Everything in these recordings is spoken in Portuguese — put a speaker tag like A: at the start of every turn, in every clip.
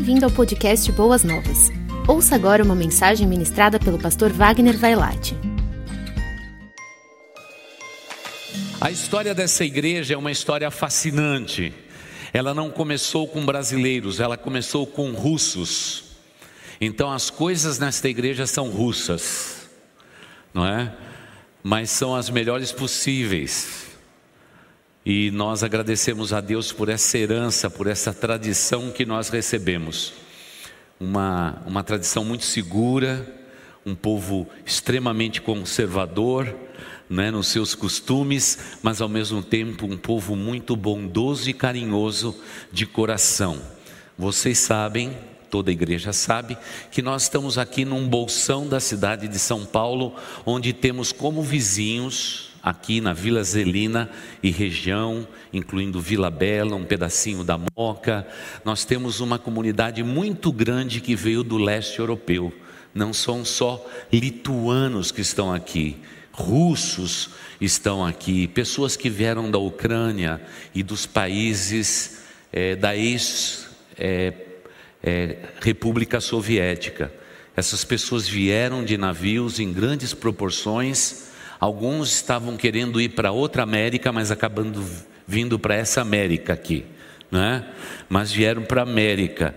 A: Bem-vindo ao podcast Boas Novas. Ouça agora uma mensagem ministrada pelo pastor Wagner Vailate.
B: A história dessa igreja é uma história fascinante. Ela não começou com brasileiros, ela começou com russos. Então as coisas nesta igreja são russas, não é? Mas são as melhores possíveis. E nós agradecemos a Deus por essa herança, por essa tradição que nós recebemos. Uma, uma tradição muito segura, um povo extremamente conservador, né, nos seus costumes, mas ao mesmo tempo um povo muito bondoso e carinhoso de coração. Vocês sabem, toda a igreja sabe, que nós estamos aqui num bolsão da cidade de São Paulo, onde temos como vizinhos, aqui na Vila Zelina e região, incluindo Vila Bela, um pedacinho da Moca, nós temos uma comunidade muito grande que veio do leste europeu. Não são só lituanos que estão aqui, russos estão aqui, pessoas que vieram da Ucrânia e dos países é, da ex-República é, é, Soviética. Essas pessoas vieram de navios em grandes proporções. Alguns estavam querendo ir para outra América, mas acabando vindo para essa América aqui, né? Mas vieram para a América.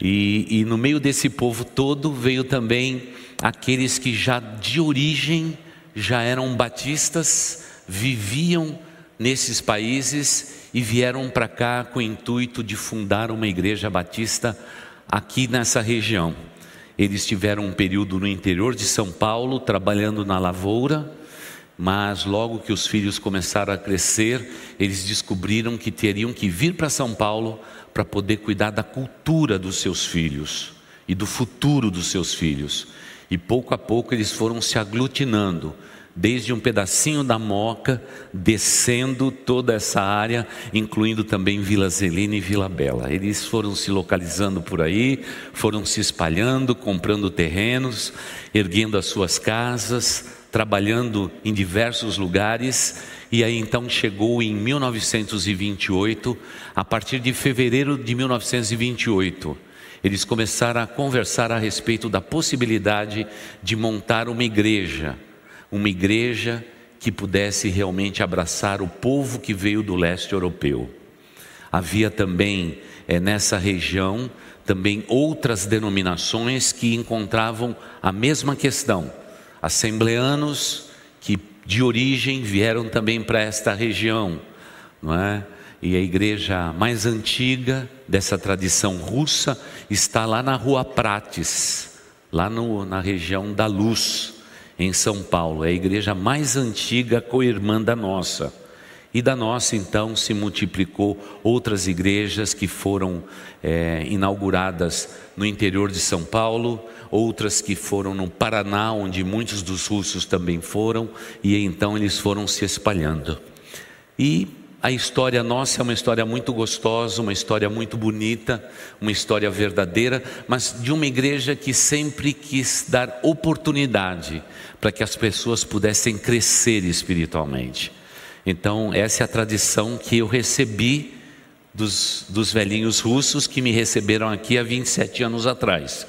B: E, e no meio desse povo todo veio também aqueles que já de origem já eram batistas, viviam nesses países e vieram para cá com o intuito de fundar uma igreja batista aqui nessa região. Eles tiveram um período no interior de São Paulo, trabalhando na lavoura, mas logo que os filhos começaram a crescer, eles descobriram que teriam que vir para São Paulo para poder cuidar da cultura dos seus filhos e do futuro dos seus filhos. E pouco a pouco eles foram se aglutinando, desde um pedacinho da Moca, descendo toda essa área, incluindo também Vila Zelina e Vila Bela. Eles foram se localizando por aí, foram se espalhando, comprando terrenos, erguendo as suas casas, trabalhando em diversos lugares. E aí então chegou em 1928, a partir de fevereiro de 1928 eles começaram a conversar a respeito da possibilidade de montar uma igreja, uma igreja que pudesse realmente abraçar o povo que veio do leste europeu. Havia também é, nessa região também outras denominações que encontravam a mesma questão. Assembleanos que de origem vieram também para esta região, não é? E a igreja mais antiga dessa tradição russa está lá na Rua Prates, lá no, na região da Luz, em São Paulo. É a igreja mais antiga co-irmã da nossa. E da nossa, então, se multiplicou outras igrejas que foram é, inauguradas no interior de São Paulo, outras que foram no Paraná, onde muitos dos russos também foram, e então eles foram se espalhando. E a história nossa é uma história muito gostosa, uma história muito bonita, uma história verdadeira, mas de uma igreja que sempre quis dar oportunidade para que as pessoas pudessem crescer espiritualmente. Então, essa é a tradição que eu recebi dos, dos velhinhos russos que me receberam aqui há 27 anos atrás.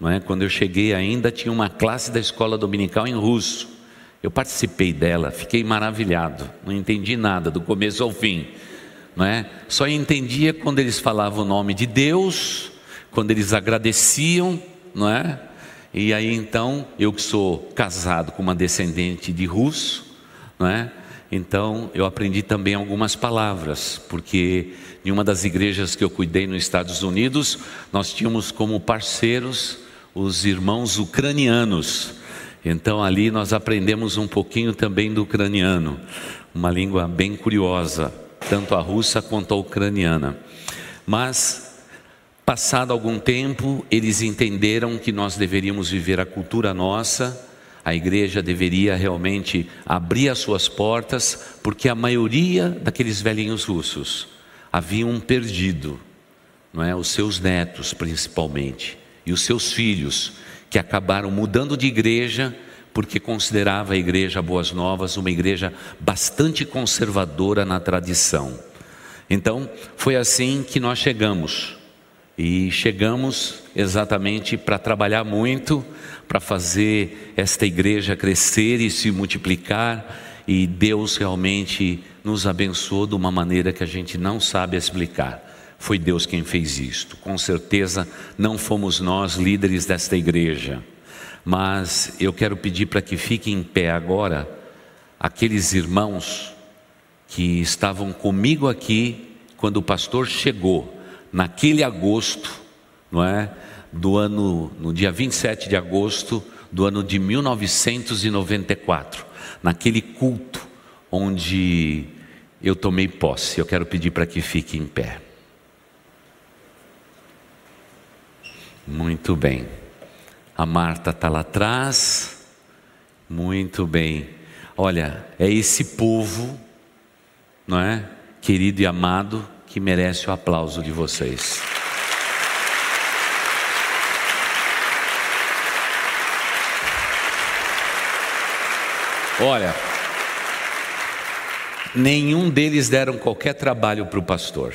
B: Não é? Quando eu cheguei ainda tinha uma classe da escola dominical em russo. Eu participei dela, fiquei maravilhado, não entendi nada do começo ao fim, não é? Só entendia quando eles falavam o nome de Deus, quando eles agradeciam, não é? E aí então, eu que sou casado com uma descendente de russo, não é? Então, eu aprendi também algumas palavras, porque em uma das igrejas que eu cuidei nos Estados Unidos, nós tínhamos como parceiros os irmãos ucranianos. Então ali nós aprendemos um pouquinho também do ucraniano, uma língua bem curiosa, tanto a russa quanto a ucraniana. Mas passado algum tempo, eles entenderam que nós deveríamos viver a cultura nossa, a igreja deveria realmente abrir as suas portas, porque a maioria daqueles velhinhos russos haviam perdido, não é, os seus netos principalmente e os seus filhos que acabaram mudando de igreja porque considerava a igreja Boas Novas uma igreja bastante conservadora na tradição. Então, foi assim que nós chegamos E chegamos exatamente para trabalhar muito, para fazer esta igreja crescer e se multiplicar, e Deus realmente nos abençoou de uma maneira que a gente não sabe explicar. Foi Deus quem fez isto. Com certeza não fomos nós líderes desta igreja. Mas eu quero pedir para que fiquem em pé agora aqueles irmãos que estavam comigo aqui quando o pastor chegou naquele agosto, não é? Do ano, no dia 27 de agosto do ano de 1994, naquele culto onde eu tomei posse. Eu quero pedir para que fique em pé. Muito bem. A Marta está lá atrás. Muito bem. Olha, é esse povo, não é? Querido e amado, que merece o aplauso de vocês. Olha, nenhum deles deram qualquer trabalho para o pastor.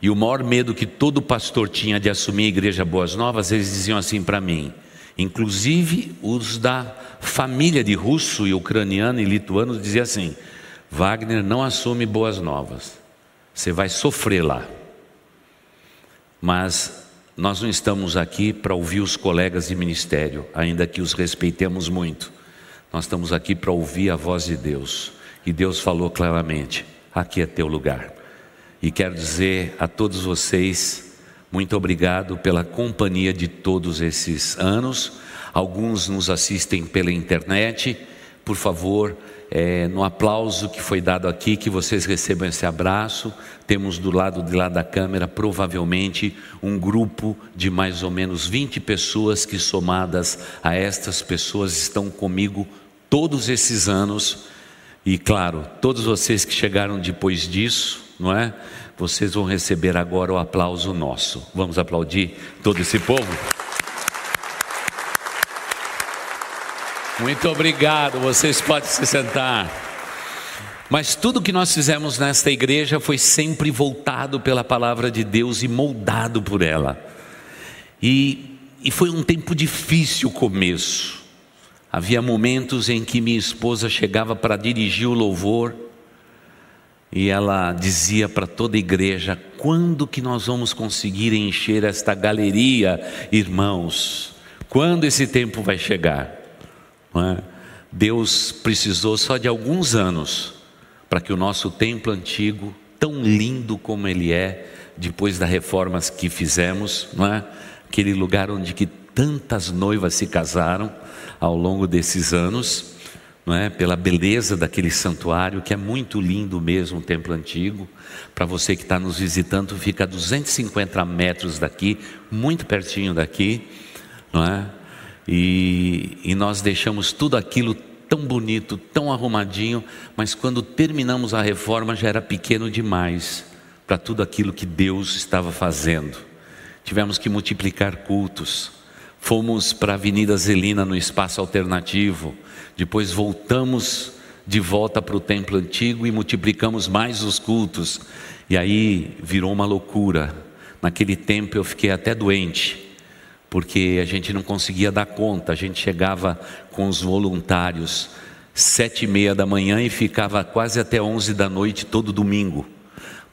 B: E o maior medo que todo pastor tinha de assumir a igreja Boas Novas, eles diziam assim para mim, inclusive os da família de russo e ucraniano e lituano diziam assim: Wagner não assume Boas Novas. Você vai sofrer lá. Mas nós não estamos aqui para ouvir os colegas de ministério, ainda que os respeitemos muito. Nós estamos aqui para ouvir a voz de Deus. E Deus falou claramente: aqui é teu lugar. E quero dizer a todos vocês, muito obrigado pela companhia de todos esses anos. Alguns nos assistem pela internet. Por favor, é, no aplauso que foi dado aqui, que vocês recebam esse abraço. Temos do lado de lá da câmera, provavelmente, um grupo de mais ou menos 20 pessoas que, somadas a estas pessoas, estão comigo todos esses anos. E, claro, todos vocês que chegaram depois disso, não é? Vocês vão receber agora o aplauso nosso. Vamos aplaudir todo esse povo? Muito obrigado, vocês podem se sentar. Mas tudo que nós fizemos nesta igreja foi sempre voltado pela palavra de Deus e moldado por ela. E, e foi um tempo difícil o começo. Havia momentos em que minha esposa chegava para dirigir o louvor e ela dizia para toda a igreja: quando que nós vamos conseguir encher esta galeria, irmãos? Quando esse tempo vai chegar? É? Deus precisou só de alguns anos para que o nosso templo antigo, tão lindo como ele é, depois das reformas que fizemos, é? aquele lugar onde que tantas noivas se casaram ao longo desses anos, é? pela beleza daquele santuário, que é muito lindo mesmo, o templo antigo. Para você que está nos visitando, fica a 250 metros daqui, muito pertinho daqui, não é? E, e nós deixamos tudo aquilo tão bonito, tão arrumadinho, mas quando terminamos a reforma já era pequeno demais para tudo aquilo que Deus estava fazendo. Tivemos que multiplicar cultos. Fomos para a Avenida Zelina no espaço alternativo. Depois voltamos de volta para o templo antigo e multiplicamos mais os cultos. E aí virou uma loucura. Naquele tempo eu fiquei até doente porque a gente não conseguia dar conta. A gente chegava com os voluntários sete e meia da manhã e ficava quase até onze da noite todo domingo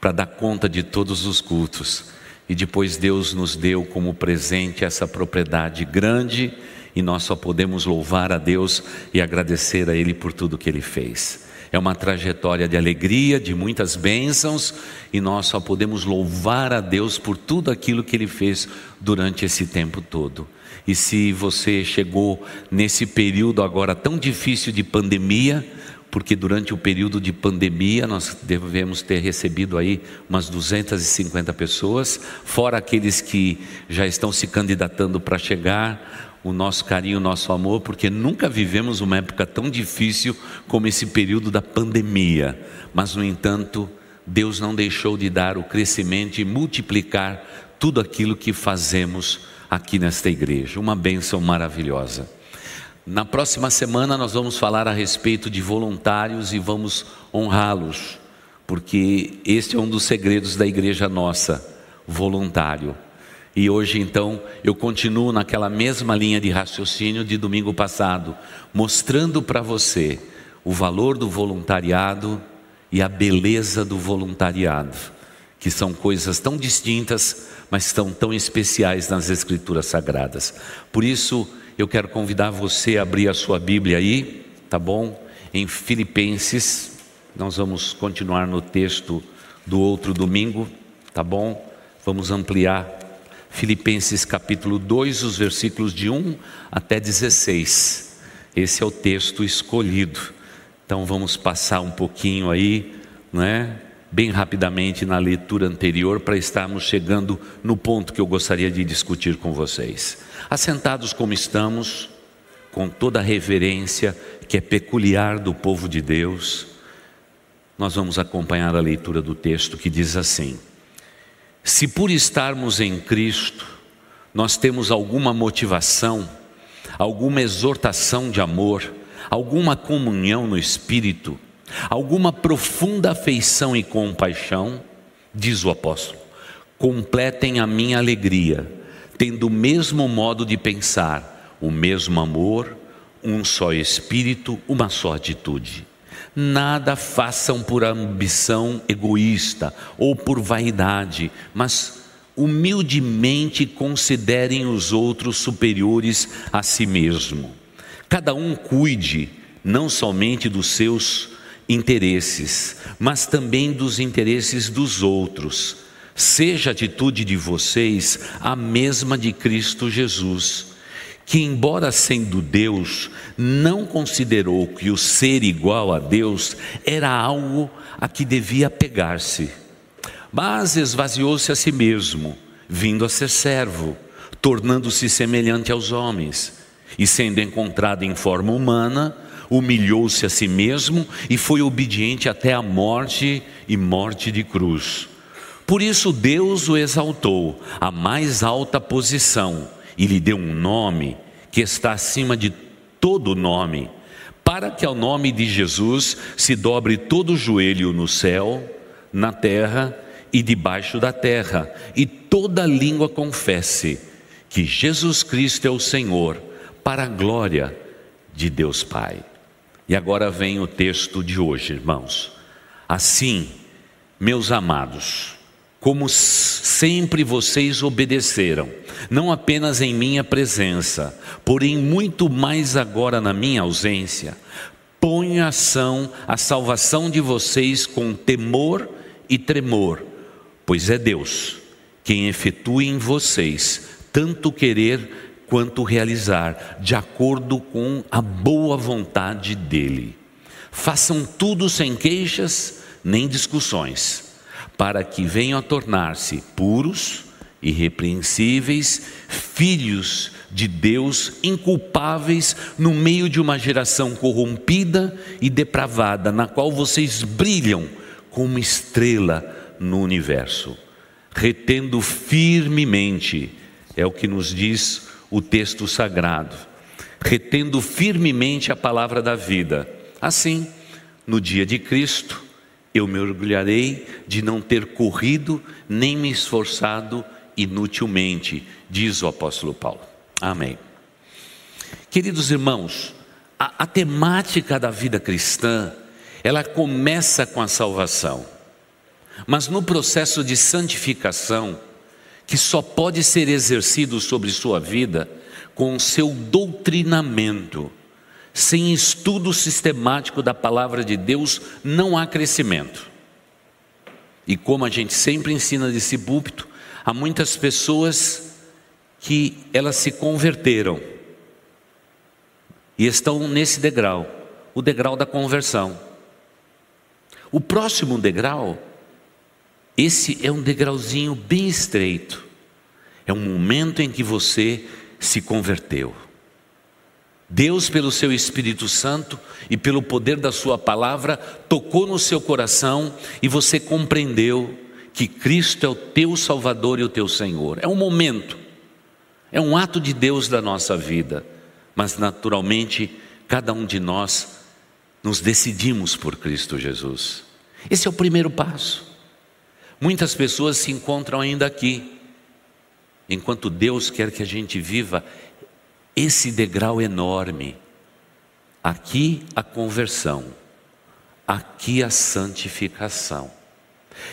B: para dar conta de todos os cultos. E depois Deus nos deu como presente essa propriedade grande e nós só podemos louvar a Deus e agradecer a Ele por tudo que Ele fez. É uma trajetória de alegria, de muitas bênçãos, e nós só podemos louvar a Deus por tudo aquilo que Ele fez durante esse tempo todo. E se você chegou nesse período agora tão difícil de pandemia, porque durante o período de pandemia nós devemos ter recebido aí umas 250 pessoas, fora aqueles que já estão se candidatando para chegar, o nosso carinho, o nosso amor, porque nunca vivemos uma época tão difícil como esse período da pandemia. Mas, no entanto, Deus não deixou de dar o crescimento e multiplicar tudo aquilo que fazemos aqui nesta igreja. Uma bênção maravilhosa. Na próxima semana nós vamos falar a respeito de voluntários e vamos honrá-los, porque este é um dos segredos da igreja nossa, voluntário. E hoje, então, eu continuo naquela mesma linha de raciocínio de domingo passado, mostrando para você o valor do voluntariado e a beleza do voluntariado, que são coisas tão distintas, mas tão tão especiais nas Escrituras Sagradas. Por isso, eu quero convidar você a abrir a sua Bíblia aí, tá bom? Em Filipenses, nós vamos continuar no texto do outro domingo, tá bom? Vamos ampliar Filipenses capítulo 2, os versículos de 1 até 16. Esse é o texto escolhido. Então vamos passar um pouquinho aí, né? Bem rapidamente na leitura anterior para estarmos chegando no ponto que eu gostaria de discutir com vocês. Assentados como estamos, com toda a reverência que é peculiar do povo de Deus, nós vamos acompanhar a leitura do texto que diz assim: se por estarmos em Cristo, nós temos alguma motivação, alguma exortação de amor, alguma comunhão no Espírito, alguma profunda afeição e compaixão, diz o apóstolo, completem a minha alegria, tendo o mesmo modo de pensar, o mesmo amor, um só Espírito, uma só atitude. Nada façam por ambição egoísta ou por vaidade, mas humildemente considerem os outros superiores a si mesmo. Cada um cuide não somente dos seus interesses, mas também dos interesses dos outros. Seja a atitude de vocês a mesma de Cristo Jesus que, embora sendo Deus, não considerou que o ser igual a Deus era algo a que devia pegar-se, mas esvaziou-se a si mesmo, vindo a ser servo, tornando-se semelhante aos homens, e sendo encontrado em forma humana, humilhou-se a si mesmo e foi obediente até a morte e morte de cruz. Por isso Deus o exaltou à mais alta posição e lhe deu um nome que está acima de todo nome, para que ao nome de Jesus se dobre todo o joelho no céu, na terra e debaixo da terra, e toda língua confesse que Jesus Cristo é o Senhor, para a glória de Deus Pai. E agora vem o texto de hoje, irmãos. Assim, meus amados, como sempre vocês obedeceram, não apenas em minha presença, porém muito mais agora na minha ausência. Em ação a salvação de vocês com temor e tremor, pois é Deus quem efetua em vocês tanto querer quanto realizar, de acordo com a boa vontade dEle. Façam tudo sem queixas nem discussões para que venham a tornar-se puros, irrepreensíveis, filhos de Deus, inculpáveis no meio de uma geração corrompida e depravada, na qual vocês brilham como estrela no universo, retendo firmemente, é o que nos diz o texto sagrado, retendo firmemente a palavra da vida. Assim, no dia de Cristo, eu me orgulharei de não ter corrido nem me esforçado inutilmente, diz o apóstolo Paulo. Amém. Queridos irmãos, a, a temática da vida cristã, ela começa com a salvação, mas no processo de santificação, que só pode ser exercido sobre sua vida com seu doutrinamento, sem estudo sistemático da palavra de Deus, não há crescimento. E como a gente sempre ensina desse púlpito, há muitas pessoas que elas se converteram e estão nesse degrau, o degrau da conversão. O próximo degrau, esse é um degrauzinho bem estreito. É um momento em que você se converteu. Deus, pelo seu Espírito Santo e pelo poder da Sua palavra, tocou no seu coração e você compreendeu que Cristo é o teu Salvador e o teu Senhor. É um momento, é um ato de Deus da nossa vida, mas naturalmente cada um de nós nos decidimos por Cristo Jesus. Esse é o primeiro passo. Muitas pessoas se encontram ainda aqui, enquanto Deus quer que a gente viva esse degrau enorme. Aqui a conversão, aqui a santificação.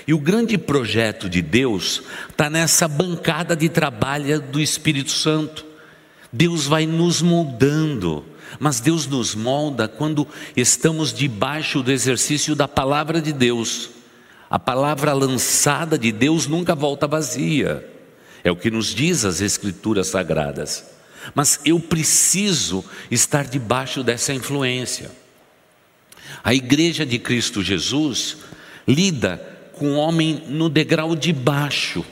B: E o grande projeto de Deus está nessa bancada de trabalho do Espírito Santo. Deus vai nos moldando, mas Deus nos molda quando estamos debaixo do exercício da palavra de Deus. A palavra lançada de Deus nunca volta vazia, é o que nos diz as Escrituras Sagradas. Mas eu preciso estar debaixo dessa influência. A igreja de Cristo Jesus lida com o homem no degrau de baixo,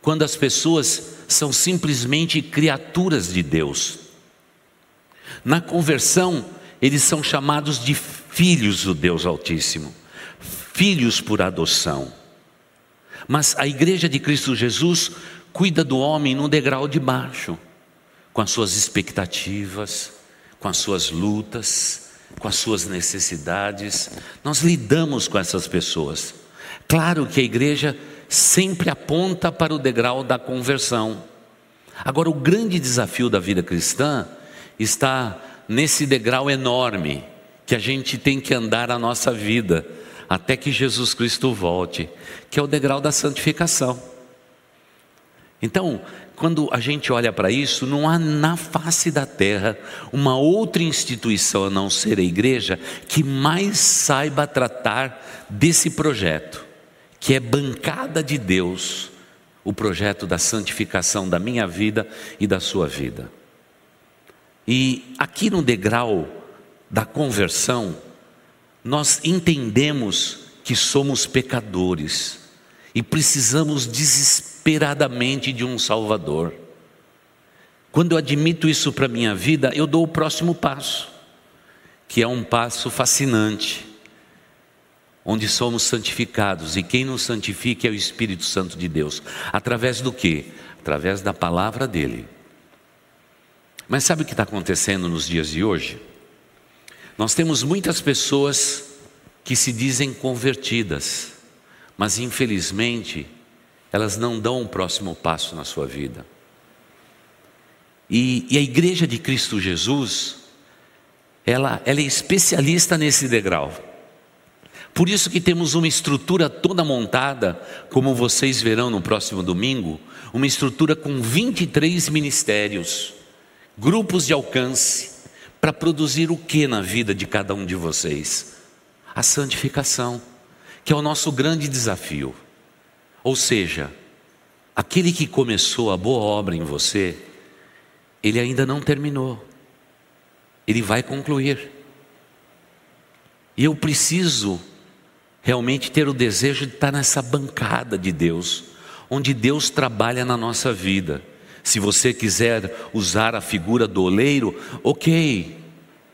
B: quando as pessoas são simplesmente criaturas de Deus. Na conversão, eles são chamados de filhos do Deus Altíssimo, filhos por adoção. Mas a igreja de Cristo Jesus cuida do homem no degrau de baixo, com as suas expectativas, com as suas lutas, com as suas necessidades. Nós lidamos com essas pessoas. Claro que a igreja sempre aponta para o degrau da conversão. Agora, o grande desafio da vida cristã está nesse degrau enorme que a gente tem que andar a nossa vida até que Jesus Cristo volte, que é o degrau da santificação. Então, quando a gente olha para isso, não há na face da terra uma outra instituição a não ser a igreja que mais saiba tratar desse projeto que é bancada de Deus, o projeto da santificação da minha vida e da sua vida. E aqui no degrau da conversão, nós entendemos que somos pecadores e precisamos desesperadamente de um Salvador. Quando eu admito isso para a minha vida, eu dou o próximo passo, que é um passo fascinante onde somos santificados, e quem nos santifica é o Espírito Santo de Deus. Através do que? Através da palavra dele. Mas sabe o que está acontecendo nos dias de hoje? Nós temos muitas pessoas que se dizem convertidas, mas infelizmente elas não dão o um próximo passo na sua vida. E, e, a igreja de Cristo Jesus, ela, ela é especialista nesse degrau. Por isso que temos uma estrutura toda montada, como vocês verão no próximo domingo, uma estrutura com 23 ministérios, grupos de alcance, para produzir o que na vida de cada um de vocês? A santificação, que é o nosso grande desafio. Ou seja, aquele que começou a boa obra em você, ele ainda não terminou, ele vai concluir. E eu preciso realmente ter o desejo de estar nessa bancada de Deus, onde Deus trabalha na nossa vida. Se você quiser usar a figura do oleiro, ok,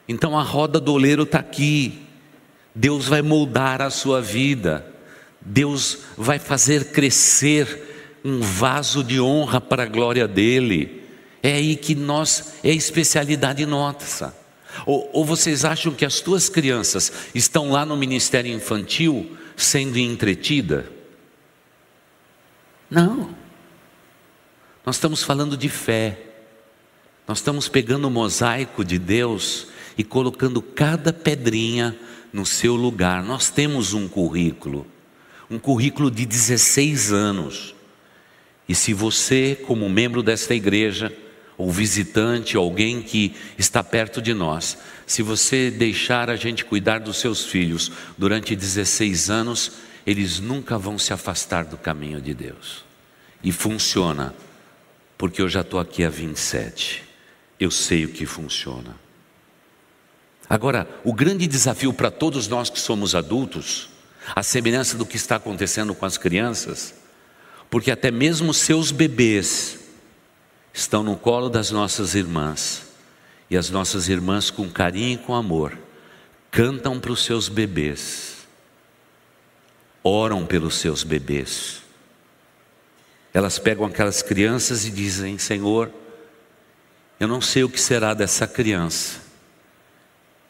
B: então a roda do oleiro está aqui. Deus vai moldar a sua vida, Deus vai fazer crescer um vaso de honra para a glória dEle. É aí que nós, é especialidade nossa. Ou, ou vocês acham que as tuas crianças estão lá no ministério infantil sendo entretida? Não. Nós estamos falando de fé. Nós estamos pegando o mosaico de Deus e colocando cada pedrinha no seu lugar. Nós temos um currículo, um currículo de 16 anos. E se você, como membro desta igreja, ou visitante, alguém que está perto de nós, se você deixar a gente cuidar dos seus filhos durante 16 anos, eles nunca vão se afastar do caminho de Deus. E funciona, porque eu já estou aqui há 27, eu sei o que funciona. Agora, o grande desafio para todos nós que somos adultos, a semelhança do que está acontecendo com as crianças, porque até mesmo seus bebês, estão no colo das nossas irmãs. E as nossas irmãs, com carinho e com amor, cantam para os seus bebês, oram pelos seus bebês. Elas pegam aquelas crianças e dizem: Senhor, eu não sei o que será dessa criança.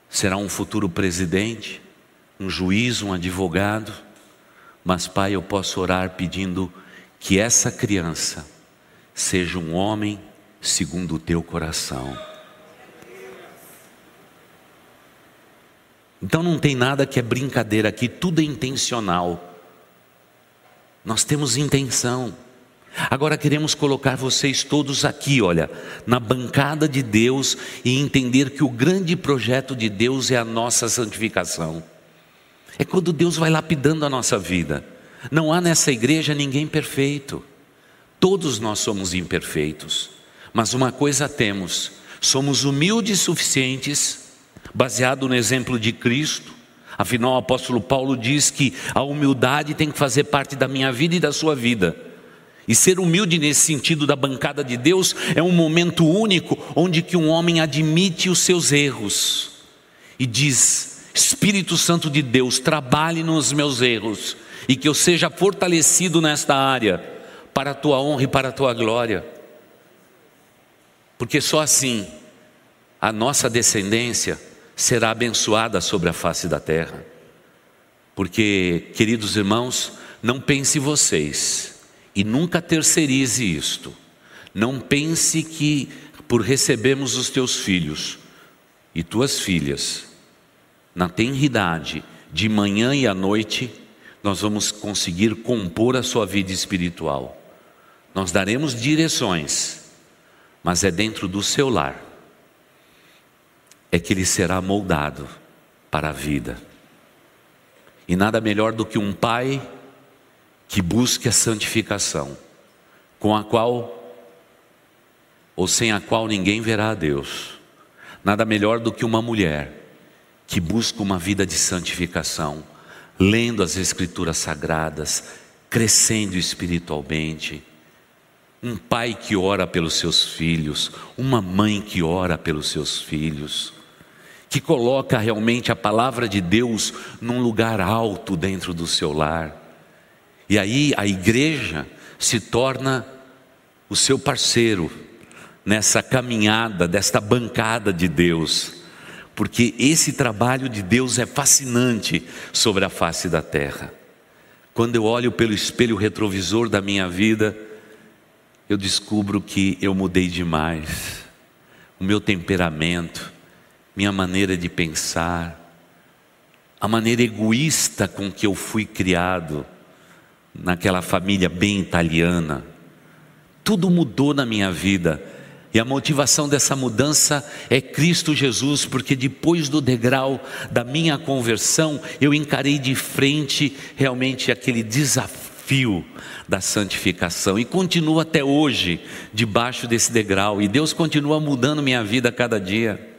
B: Será um futuro presidente, um juiz, um advogado, mas, Pai, eu posso orar pedindo que essa criança seja um homem segundo o teu coração. Então não tem nada que é brincadeira aqui, tudo é intencional. Nós temos intenção. Agora queremos colocar vocês todos aqui, olha, na bancada de Deus e entender que o grande projeto de Deus é a nossa santificação. É quando Deus vai lapidando a nossa vida. Não há nessa igreja ninguém perfeito. Todos nós somos imperfeitos. Mas uma coisa temos: somos humildes suficientes, baseado no exemplo de Cristo. Afinal, o apóstolo Paulo diz que a humildade tem que fazer parte da minha vida e da sua vida. E ser humilde nesse sentido da bancada de Deus é um momento único onde que um homem admite os seus erros e diz: Espírito Santo de Deus, trabalhe nos meus erros e que eu seja fortalecido nesta área para a tua honra e para a tua glória. Porque só assim a nossa descendência será abençoada sobre a face da terra. Porque, queridos irmãos, não pense vocês e nunca terceirize isto. Não pense que por recebermos os teus filhos e tuas filhas na tenridade, de manhã e à noite, nós vamos conseguir compor a sua vida espiritual. Nós daremos direções, mas é dentro do seu lar é que ele será moldado para a vida. E nada melhor do que um pai que busque a santificação, com a qual ou sem a qual ninguém verá a Deus. Nada melhor do que uma mulher que busca uma vida de santificação, lendo as Escrituras sagradas, crescendo espiritualmente. Um pai que ora pelos seus filhos, uma mãe que ora pelos seus filhos, que coloca realmente a palavra de Deus num lugar alto dentro do seu lar e aí a igreja se torna o seu parceiro nessa caminhada, desta bancada de Deus, porque esse trabalho de Deus é fascinante sobre a face da terra. Quando eu olho pelo espelho retrovisor da minha vida, eu descubro que eu mudei demais. O meu temperamento, minha maneira de pensar, a maneira egoísta com que eu fui criado, naquela família bem italiana. Tudo mudou na minha vida. E a motivação dessa mudança é Cristo Jesus, porque depois do degrau da minha conversão, eu encarei de frente realmente aquele desafio da santificação e continuo até hoje debaixo desse degrau, e Deus continua mudando minha vida a cada dia.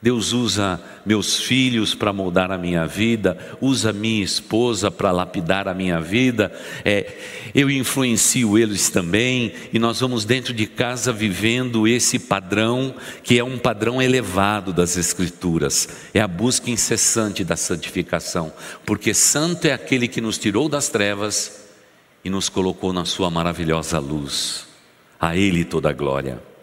B: Deus usa meus filhos para moldar a minha vida, usa minha esposa para lapidar a minha vida, é, eu influencio eles também, e nós vamos dentro de casa vivendo esse padrão, que é um padrão elevado das Escrituras, é a busca incessante da santificação, porque santo é aquele que nos tirou das trevas e nos colocou na Sua maravilhosa luz, a Ele toda a glória.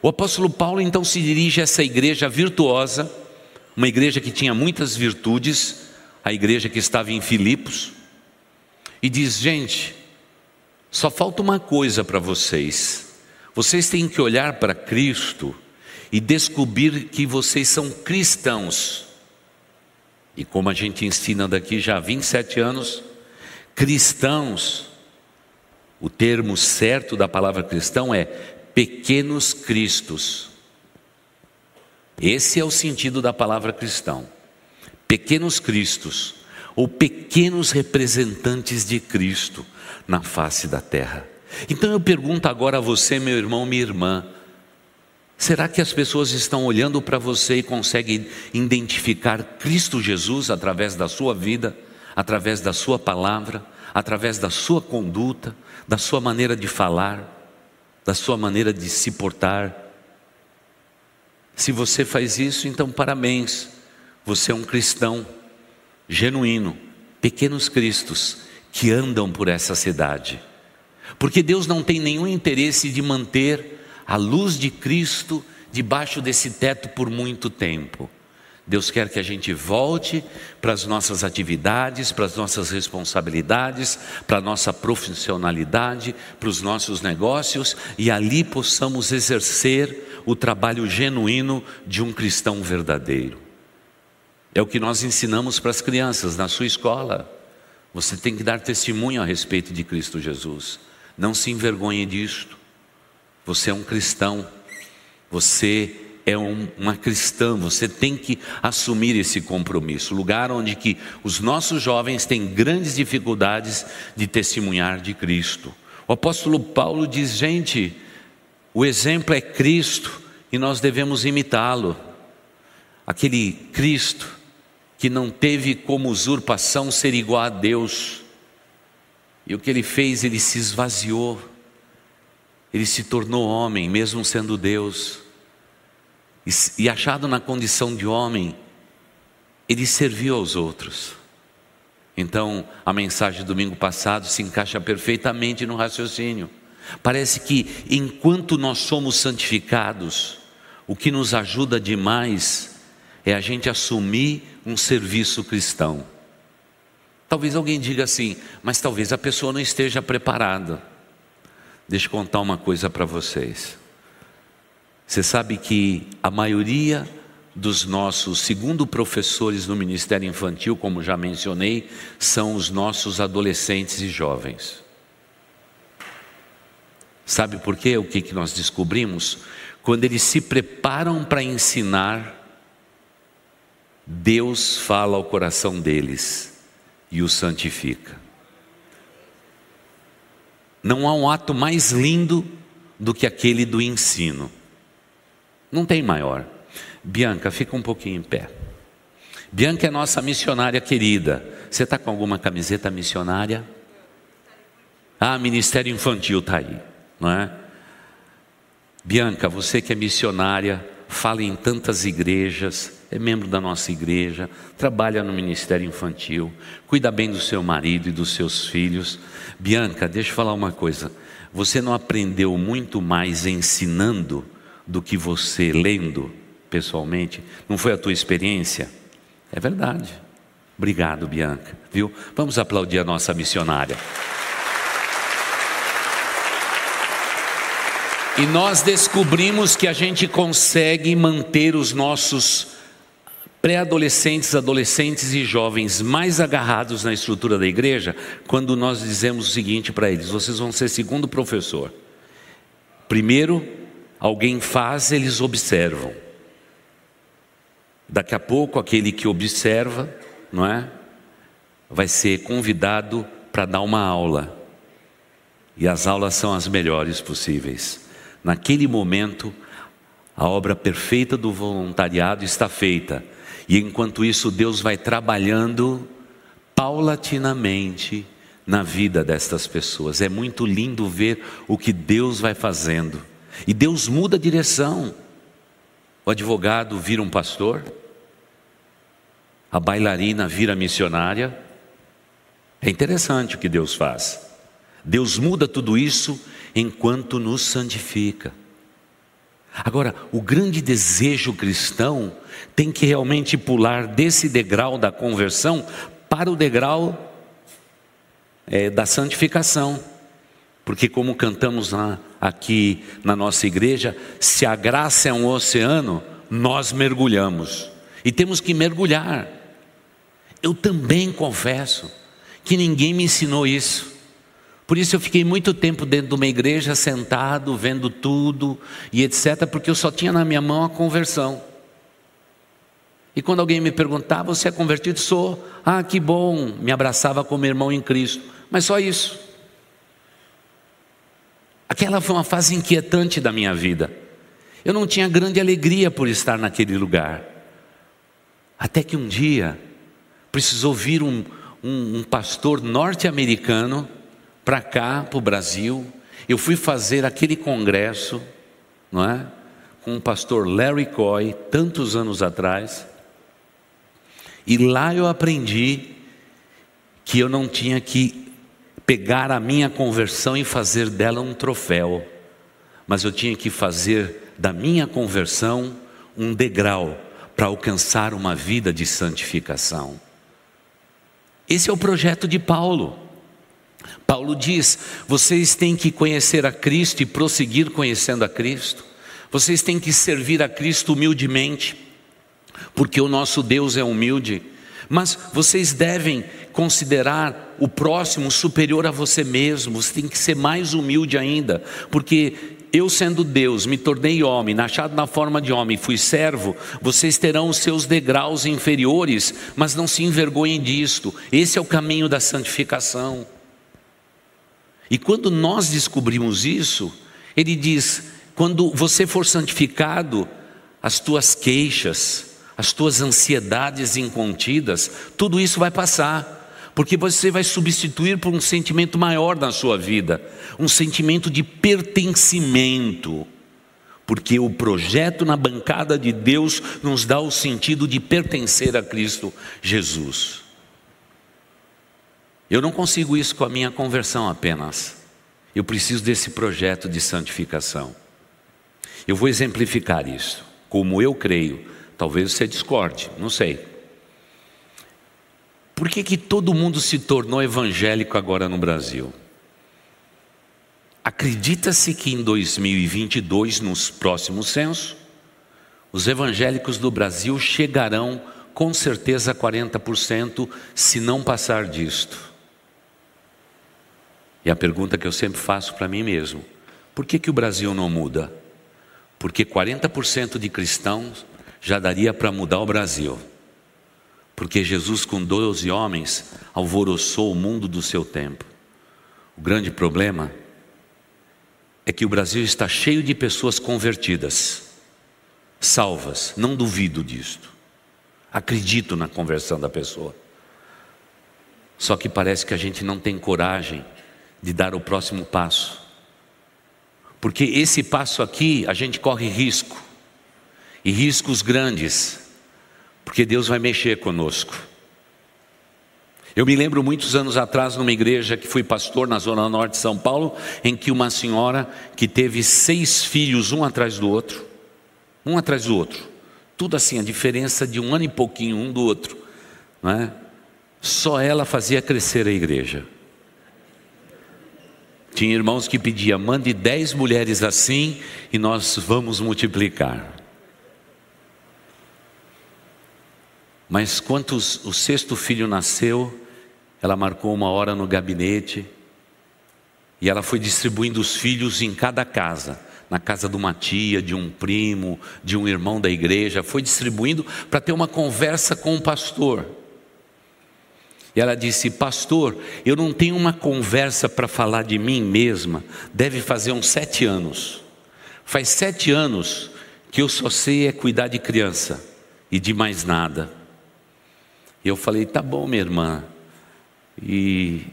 B: O apóstolo Paulo então se dirige a essa igreja virtuosa, uma igreja que tinha muitas virtudes, a igreja que estava em Filipos, e diz: gente, só falta uma coisa para vocês. Vocês têm que olhar para Cristo e descobrir que vocês são cristãos. E como a gente ensina daqui já há 27 anos, cristãos, o termo certo da palavra cristão é pequenos cristos. Esse é o sentido da palavra cristão. Pequenos cristos, ou pequenos representantes de Cristo na face da terra. Então eu pergunto agora a você, meu irmão, minha irmã, será que as pessoas estão olhando para você e conseguem identificar Cristo Jesus através da sua vida, através da sua palavra, através da sua conduta, da sua maneira de falar? Da sua maneira de se portar. Se você faz isso, então parabéns, você é um cristão genuíno, pequenos cristos que andam por essa cidade. Porque Deus não tem nenhum interesse de manter a luz de Cristo debaixo desse teto por muito tempo. Deus quer que a gente volte para as nossas atividades, para as nossas responsabilidades, para a nossa profissionalidade, para os nossos negócios e ali possamos exercer o trabalho genuíno de um cristão verdadeiro. É o que nós ensinamos para as crianças na sua escola. Você tem que dar testemunho a respeito de Cristo Jesus. Não se envergonhe disto. Você é um cristão. Você é um, uma cristã, você tem que assumir esse compromisso. Lugar onde que os nossos jovens têm grandes dificuldades de testemunhar de Cristo. O apóstolo Paulo diz: gente, o exemplo é Cristo e nós devemos imitá-lo. Aquele Cristo que não teve como usurpação ser igual a Deus. E o que ele fez, ele se esvaziou. Ele se tornou homem, mesmo sendo Deus e, achado na condição de homem, ele serviu aos outros. Então, a mensagem do domingo passado se encaixa perfeitamente no raciocínio. Parece que enquanto nós somos santificados, o que nos ajuda demais é a gente assumir um serviço cristão. Talvez alguém diga assim, mas talvez a pessoa não esteja preparada. Deixa eu contar uma coisa para vocês. Você sabe que a maioria dos nossos, segundo professores no Ministério Infantil, como já mencionei, são os nossos adolescentes e jovens. Sabe por quê? O que, nós descobrimos? Quando eles se preparam para ensinar, Deus fala ao coração deles e os santifica. Não há um ato mais lindo do que aquele do ensino. Não tem maior. Bianca, fica um pouquinho em pé. Bianca é nossa missionária querida. Você está com alguma camiseta missionária? Ah, Ministério Infantil está aí, não é? Bianca, você que é missionária, fala em tantas igrejas, é membro da nossa igreja, trabalha no Ministério Infantil, cuida bem do seu marido e dos seus filhos. Bianca, deixa eu falar uma coisa. Você não aprendeu muito mais ensinando do que você lendo pessoalmente? Não foi a tua experiência? É verdade. Obrigado, Bianca. Viu? Vamos aplaudir a nossa missionária. E nós descobrimos que a gente consegue manter os nossos pré-adolescentes, adolescentes e jovens mais agarrados na estrutura da igreja quando nós dizemos o seguinte para eles: vocês vão ser segundo professor. Primeiro, Alguém faz, eles observam. Daqui a pouco, aquele que observa, não é? Vai ser convidado para dar uma aula. E as aulas são as melhores possíveis. Naquele momento, a obra perfeita do voluntariado está feita. E enquanto isso, Deus vai trabalhando paulatinamente na vida destas pessoas. É muito lindo ver o que Deus vai fazendo. E Deus muda a direção. O advogado vira um pastor, a bailarina vira missionária. É interessante o que Deus faz. Deus muda tudo isso enquanto nos santifica. Agora, o grande desejo cristão tem que realmente pular desse degrau da conversão para o degrau é, da santificação. Porque, como cantamos na, aqui na nossa igreja, se a graça é um oceano, nós mergulhamos. E temos que mergulhar. Eu também confesso que ninguém me ensinou isso. Por isso eu fiquei muito tempo dentro de uma igreja, sentado, vendo tudo e etc., porque eu só tinha na minha mão a conversão. E quando alguém me perguntava, você é convertido? Sou. Ah, que bom. Me abraçava como irmão em Cristo. Mas só isso. Aquela foi uma fase inquietante da minha vida. Eu não tinha grande alegria por estar naquele lugar. Até que um dia precisou vir um, um, um pastor norte-americano para cá, para o Brasil. Eu fui fazer aquele congresso, não é? Com o pastor Larry Coy, tantos anos atrás. E lá eu aprendi que eu não tinha que pegar a minha conversão e fazer dela um troféu, mas eu tinha que fazer da minha conversão um degrau para alcançar uma vida de santificação. Esse é o projeto de Paulo. Paulo diz: vocês têm que conhecer a Cristo e prosseguir conhecendo a Cristo. Vocês têm que servir a Cristo humildemente, porque o nosso Deus é humilde. Mas vocês devem considerar o próximo superior a você mesmo, você tem que ser mais humilde ainda, porque eu sendo Deus, me tornei homem, achado na forma de homem, fui servo, vocês terão os seus degraus inferiores, mas não se envergonhem disto, esse é o caminho da santificação. E quando nós descobrimos isso, ele diz: quando você for santificado, as tuas queixas, as tuas ansiedades incontidas, tudo isso vai passar porque você vai substituir por um sentimento maior na sua vida, um sentimento de pertencimento. Porque o projeto na bancada de Deus nos dá o sentido de pertencer a Cristo Jesus. Eu não consigo isso com a minha conversão apenas. Eu preciso desse projeto de santificação. Eu vou exemplificar isso, como eu creio. Talvez você discorde, não sei. Por que, que todo mundo se tornou evangélico agora no Brasil? Acredita-se que em 2022, nos próximos censos, os evangélicos do Brasil chegarão com certeza a 40%, se não passar disto. E a pergunta que eu sempre faço para mim mesmo: por que, que o Brasil não muda? Porque 40% de cristãos já daria para mudar o Brasil. Porque Jesus, com 12 homens, alvoroçou o mundo do seu tempo. O grande problema é que o Brasil está cheio de pessoas convertidas, salvas, não duvido disto. Acredito na conversão da pessoa. Só que parece que a gente não tem coragem de dar o próximo passo. Porque esse passo aqui a gente corre risco, e riscos grandes, porque Deus vai mexer conosco. Eu me lembro muitos anos atrás, numa igreja que fui pastor na zona norte de São Paulo, em que uma senhora que teve seis filhos, um atrás do outro, um atrás do outro, tudo assim, a diferença de um ano e pouquinho um do outro, não é? Só ela fazia crescer a igreja. Tinha irmãos que pediam, mande dez mulheres assim e nós vamos multiplicar. Mas quando o sexto filho nasceu, ela marcou uma hora no gabinete e ela foi distribuindo os filhos em cada casa, na casa de uma tia, de um primo, de um irmão da igreja, foi distribuindo para ter uma conversa com o pastor. E ela disse: Pastor, eu não tenho uma conversa para falar de mim mesma, deve fazer uns sete anos. Faz sete anos que eu só sei é cuidar de criança e de mais nada. Eu falei: Tá bom, minha irmã, e,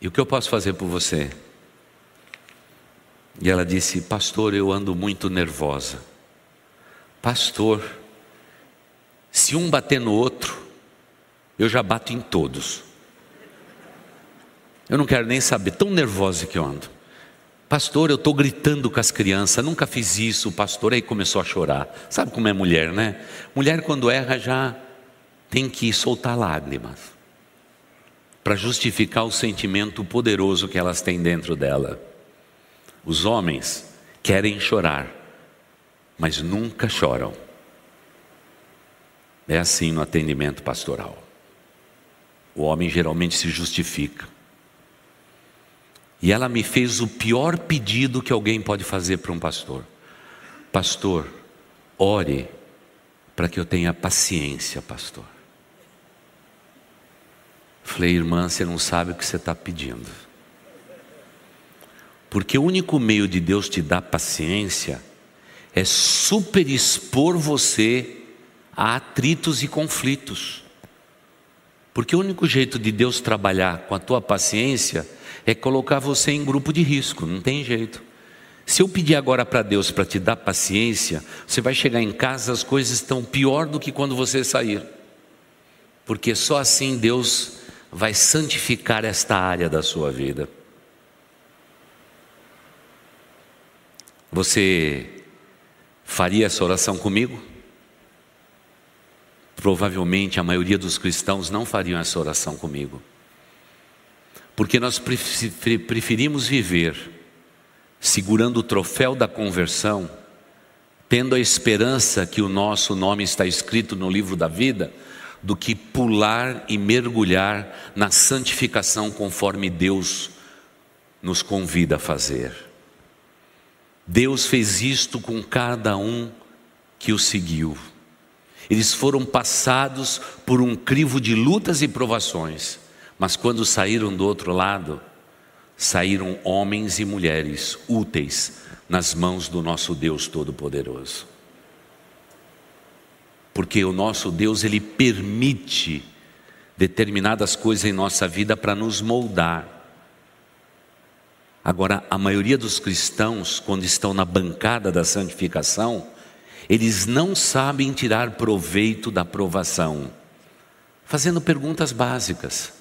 B: e o que eu posso fazer por você? E ela disse: Pastor, eu ando muito nervosa. Pastor, se um bater no outro, eu já bato em todos. Eu não quero nem saber, tão nervosa que eu ando. Pastor, eu estou gritando com as crianças, nunca fiz isso. Pastor aí começou a chorar. Sabe como é mulher, né? Mulher, quando erra, já tem que soltar lágrimas para justificar o sentimento poderoso que elas têm dentro dela. Os homens querem chorar, mas nunca choram. É assim no atendimento pastoral. O homem geralmente se justifica. E ela me fez o pior pedido que alguém pode fazer para um pastor: Pastor, ore para que eu tenha paciência, pastor. Falei, irmã, você não sabe o que você está pedindo. Porque o único meio de Deus te dar paciência é superexpor você a atritos e conflitos. Porque o único jeito de Deus trabalhar com a tua paciência é colocar você em grupo de risco, não tem jeito. Se eu pedir agora para Deus para te dar paciência, você vai chegar em casa, as coisas estão pior do que quando você sair. Porque só assim Deus vai santificar esta área da sua vida. Você faria essa oração comigo? provavelmente a maioria dos cristãos não fariam essa oração comigo. Porque nós preferimos viver segurando o troféu da conversão, tendo a esperança que o nosso nome está escrito no livro da vida, do que pular e mergulhar na santificação conforme Deus nos convida a fazer. Deus fez isto com cada um que o seguiu. Eles foram passados por um crivo de lutas e provações, mas quando saíram do outro lado, saíram homens e mulheres úteis nas mãos do nosso Deus Todo-Poderoso. Porque o nosso Deus, ele permite determinadas coisas em nossa vida para nos moldar. Agora, a maioria dos cristãos, quando estão na bancada da santificação, eles não sabem tirar proveito da provação, fazendo perguntas básicas.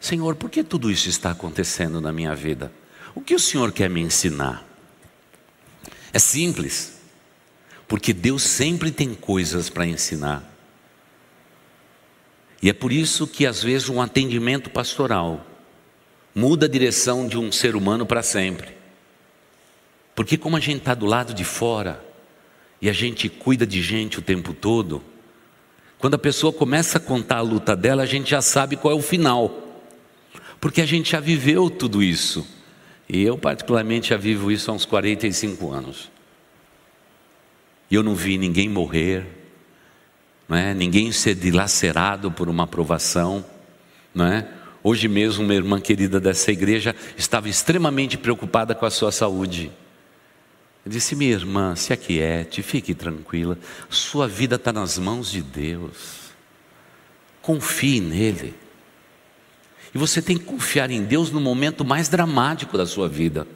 B: Senhor, por que tudo isso está acontecendo na minha vida? O que o Senhor quer me ensinar? É simples, porque Deus sempre tem coisas para ensinar. E é por isso que às vezes um atendimento pastoral muda a direção de um ser humano para sempre. Porque como a gente está do lado de fora e a gente cuida de gente o tempo todo, quando a pessoa começa a contar a luta dela, a gente já sabe qual é o final porque a gente já viveu tudo isso. E eu, particularmente, já vivo isso há uns 45 anos. E eu não vi ninguém morrer, não é? ninguém ser dilacerado por uma aprovação. Não é? Hoje mesmo, uma irmã querida dessa igreja estava extremamente preocupada com a sua saúde. Eu disse, minha irmã, se aquiete, fique tranquila, sua vida está nas mãos de Deus. Confie nele. E você tem que confiar em Deus no momento mais dramático da sua vida.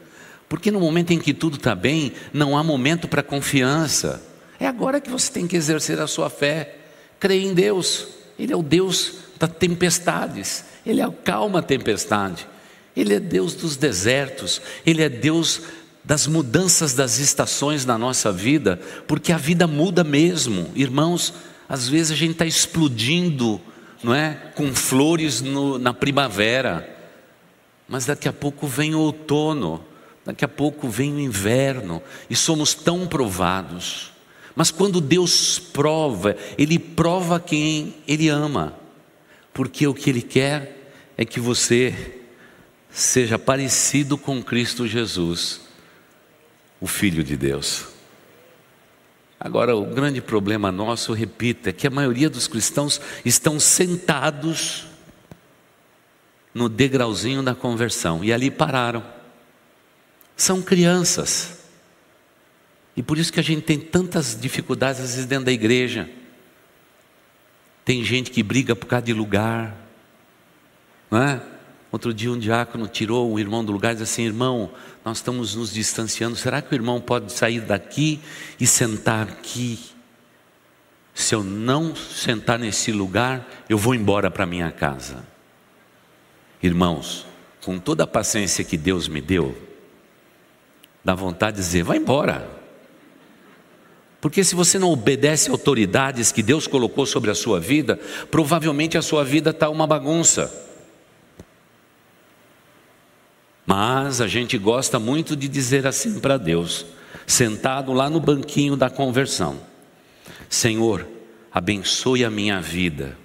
B: Porque no momento em que tudo está bem, não há momento para confiança. É agora que você tem que exercer a sua fé. Creia em Deus. Ele é o Deus das tempestades. Ele acalma a tempestade. Ele é Deus dos desertos. Ele é Deus das mudanças das estações na nossa vida. Porque a vida muda mesmo. Irmãos, às vezes a gente está explodindo não é? Com flores no, na primavera. Mas daqui a pouco vem o outono, daqui a pouco vem o inverno, e somos tão provados. Mas quando Deus prova, Ele prova quem Ele ama, porque o que Ele quer é que você seja parecido com Cristo Jesus, o Filho de Deus. Agora, o grande problema nosso, repito, é que a maioria dos cristãos estão sentados no degrauzinho da conversão e ali pararam. São crianças. E por isso que a gente tem tantas dificuldades às vezes dentro da igreja. Tem gente que briga por causa de lugar, não é? Outro dia um diácono tirou um irmão do lugar e disse assim: irmão, nós estamos nos distanciando. Será que o irmão pode sair daqui e sentar aqui? Se eu não sentar nesse lugar, eu vou embora para minha casa. Irmãos, com toda a paciência que Deus me deu, dá vontade de dizer: vai embora. Porque se você não obedece autoridades que Deus colocou sobre a sua vida, provavelmente a sua vida está uma bagunça. Mas a gente gosta muito de dizer assim para Deus, sentado lá no banquinho da conversão: Senhor, abençoe a minha vida.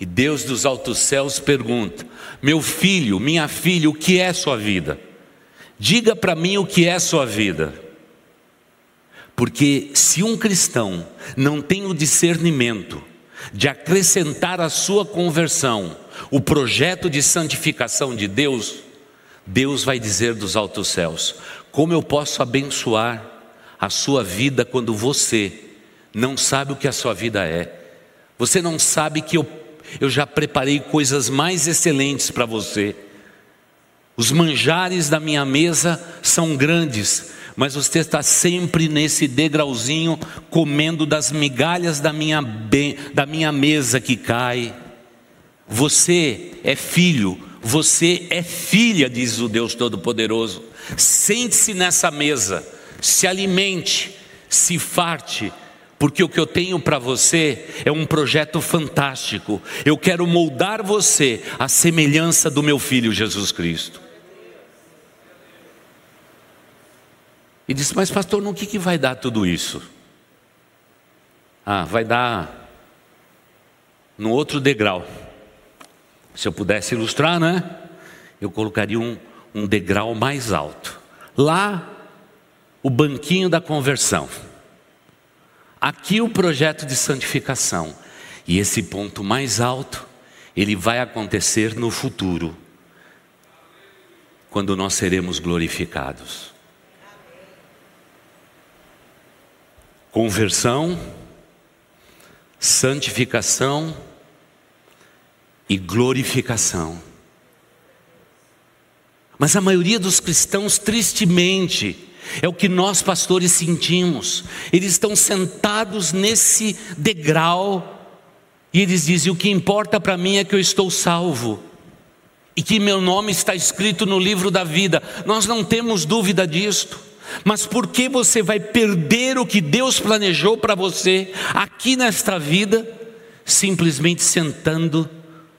B: E Deus dos altos céus pergunta: Meu filho, minha filha, o que é sua vida? Diga para mim o que é sua vida. Porque se um cristão não tem o discernimento de acrescentar à sua conversão o projeto de santificação de Deus, Deus vai dizer dos altos céus: como eu posso abençoar a sua vida quando você não sabe o que a sua vida é? Você não sabe que eu, eu já preparei coisas mais excelentes para você. Os manjares da minha mesa são grandes, mas você está sempre nesse degrauzinho comendo das migalhas da minha, da minha mesa que cai. Você é filho você é filha, diz o Deus Todo-Poderoso. Sente-se nessa mesa, se alimente, se farte, porque o que eu tenho para você é um projeto fantástico. Eu quero moldar você à semelhança do meu filho Jesus Cristo. E disse: Mas, pastor, no que, que vai dar tudo isso? Ah, vai dar no outro degrau. Se eu pudesse ilustrar, né? Eu colocaria um, um degrau mais alto. Lá, o banquinho da conversão. Aqui, o projeto de santificação. E esse ponto mais alto, ele vai acontecer no futuro, quando nós seremos glorificados. Conversão, santificação e glorificação. Mas a maioria dos cristãos, tristemente, é o que nós pastores sentimos. Eles estão sentados nesse degrau e eles dizem: o que importa para mim é que eu estou salvo e que meu nome está escrito no livro da vida. Nós não temos dúvida disto. Mas por que você vai perder o que Deus planejou para você aqui nesta vida, simplesmente sentando,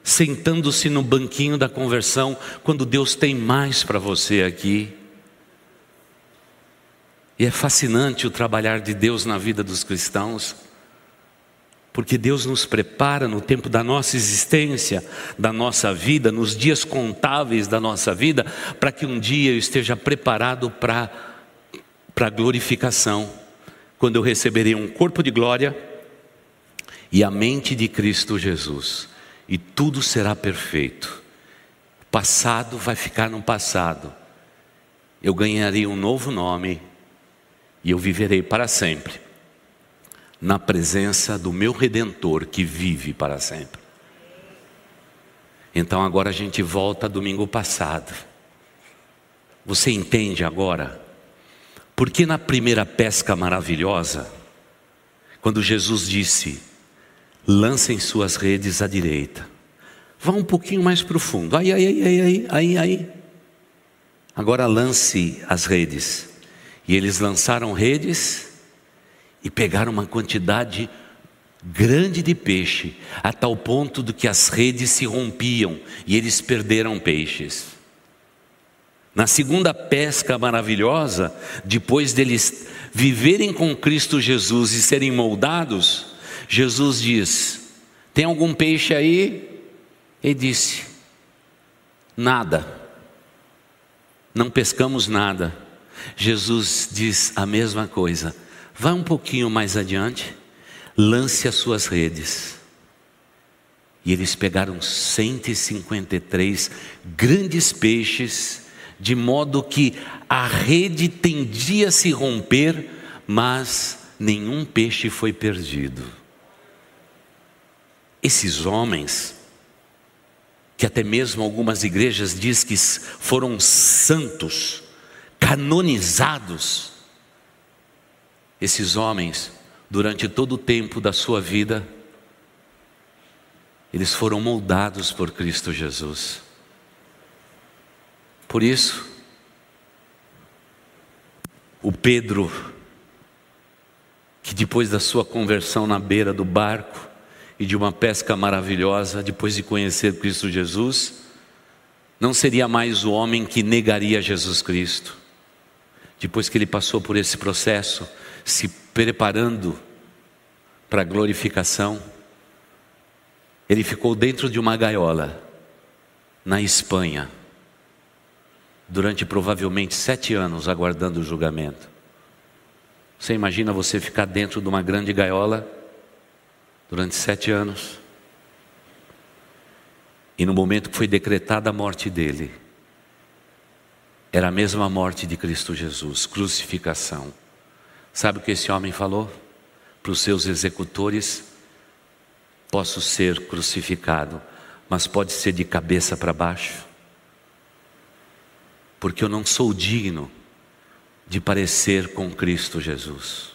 B: sentando-se no banquinho da conversão, quando Deus tem mais para você aqui? E é fascinante o trabalhar de Deus na vida dos cristãos, porque Deus nos prepara no tempo da nossa existência, da nossa vida, nos dias contáveis da nossa vida, para que um dia eu esteja preparado para para a glorificação, quando eu receberei um corpo de glória e a mente de Cristo Jesus, e tudo será perfeito. O passado vai ficar no passado. Eu ganharei um novo nome e eu viverei para sempre na presença do meu redentor que vive para sempre. Então agora a gente volta domingo passado. Você entende agora porque na primeira pesca maravilhosa, quando Jesus disse: lancem suas redes à direita, vá um pouquinho mais profundo, aí, aí, aí, aí, aí, aí. Agora lance as redes. E eles lançaram redes e pegaram uma quantidade grande de peixe, a tal ponto do que as redes se rompiam e eles perderam peixes. Na segunda pesca maravilhosa, depois deles viverem com Cristo Jesus e serem moldados, Jesus diz: Tem algum peixe aí? Ele disse: Nada. Não pescamos nada. Jesus diz a mesma coisa. Vá um pouquinho mais adiante, lance as suas redes. E eles pegaram 153 grandes peixes de modo que a rede tendia a se romper, mas nenhum peixe foi perdido. Esses homens, que até mesmo algumas igrejas diz que foram santos, canonizados, esses homens, durante todo o tempo da sua vida, eles foram moldados por Cristo Jesus. Por isso, o Pedro, que depois da sua conversão na beira do barco e de uma pesca maravilhosa, depois de conhecer Cristo Jesus, não seria mais o homem que negaria Jesus Cristo. Depois que ele passou por esse processo, se preparando para a glorificação, ele ficou dentro de uma gaiola, na Espanha durante provavelmente sete anos aguardando o julgamento. Você imagina você ficar dentro de uma grande gaiola durante sete anos? E no momento que foi decretada a morte dele, era a mesma morte de Cristo Jesus, crucificação. Sabe o que esse homem falou? Para os seus executores: posso ser crucificado, mas pode ser de cabeça para baixo porque eu não sou digno de parecer com Cristo Jesus.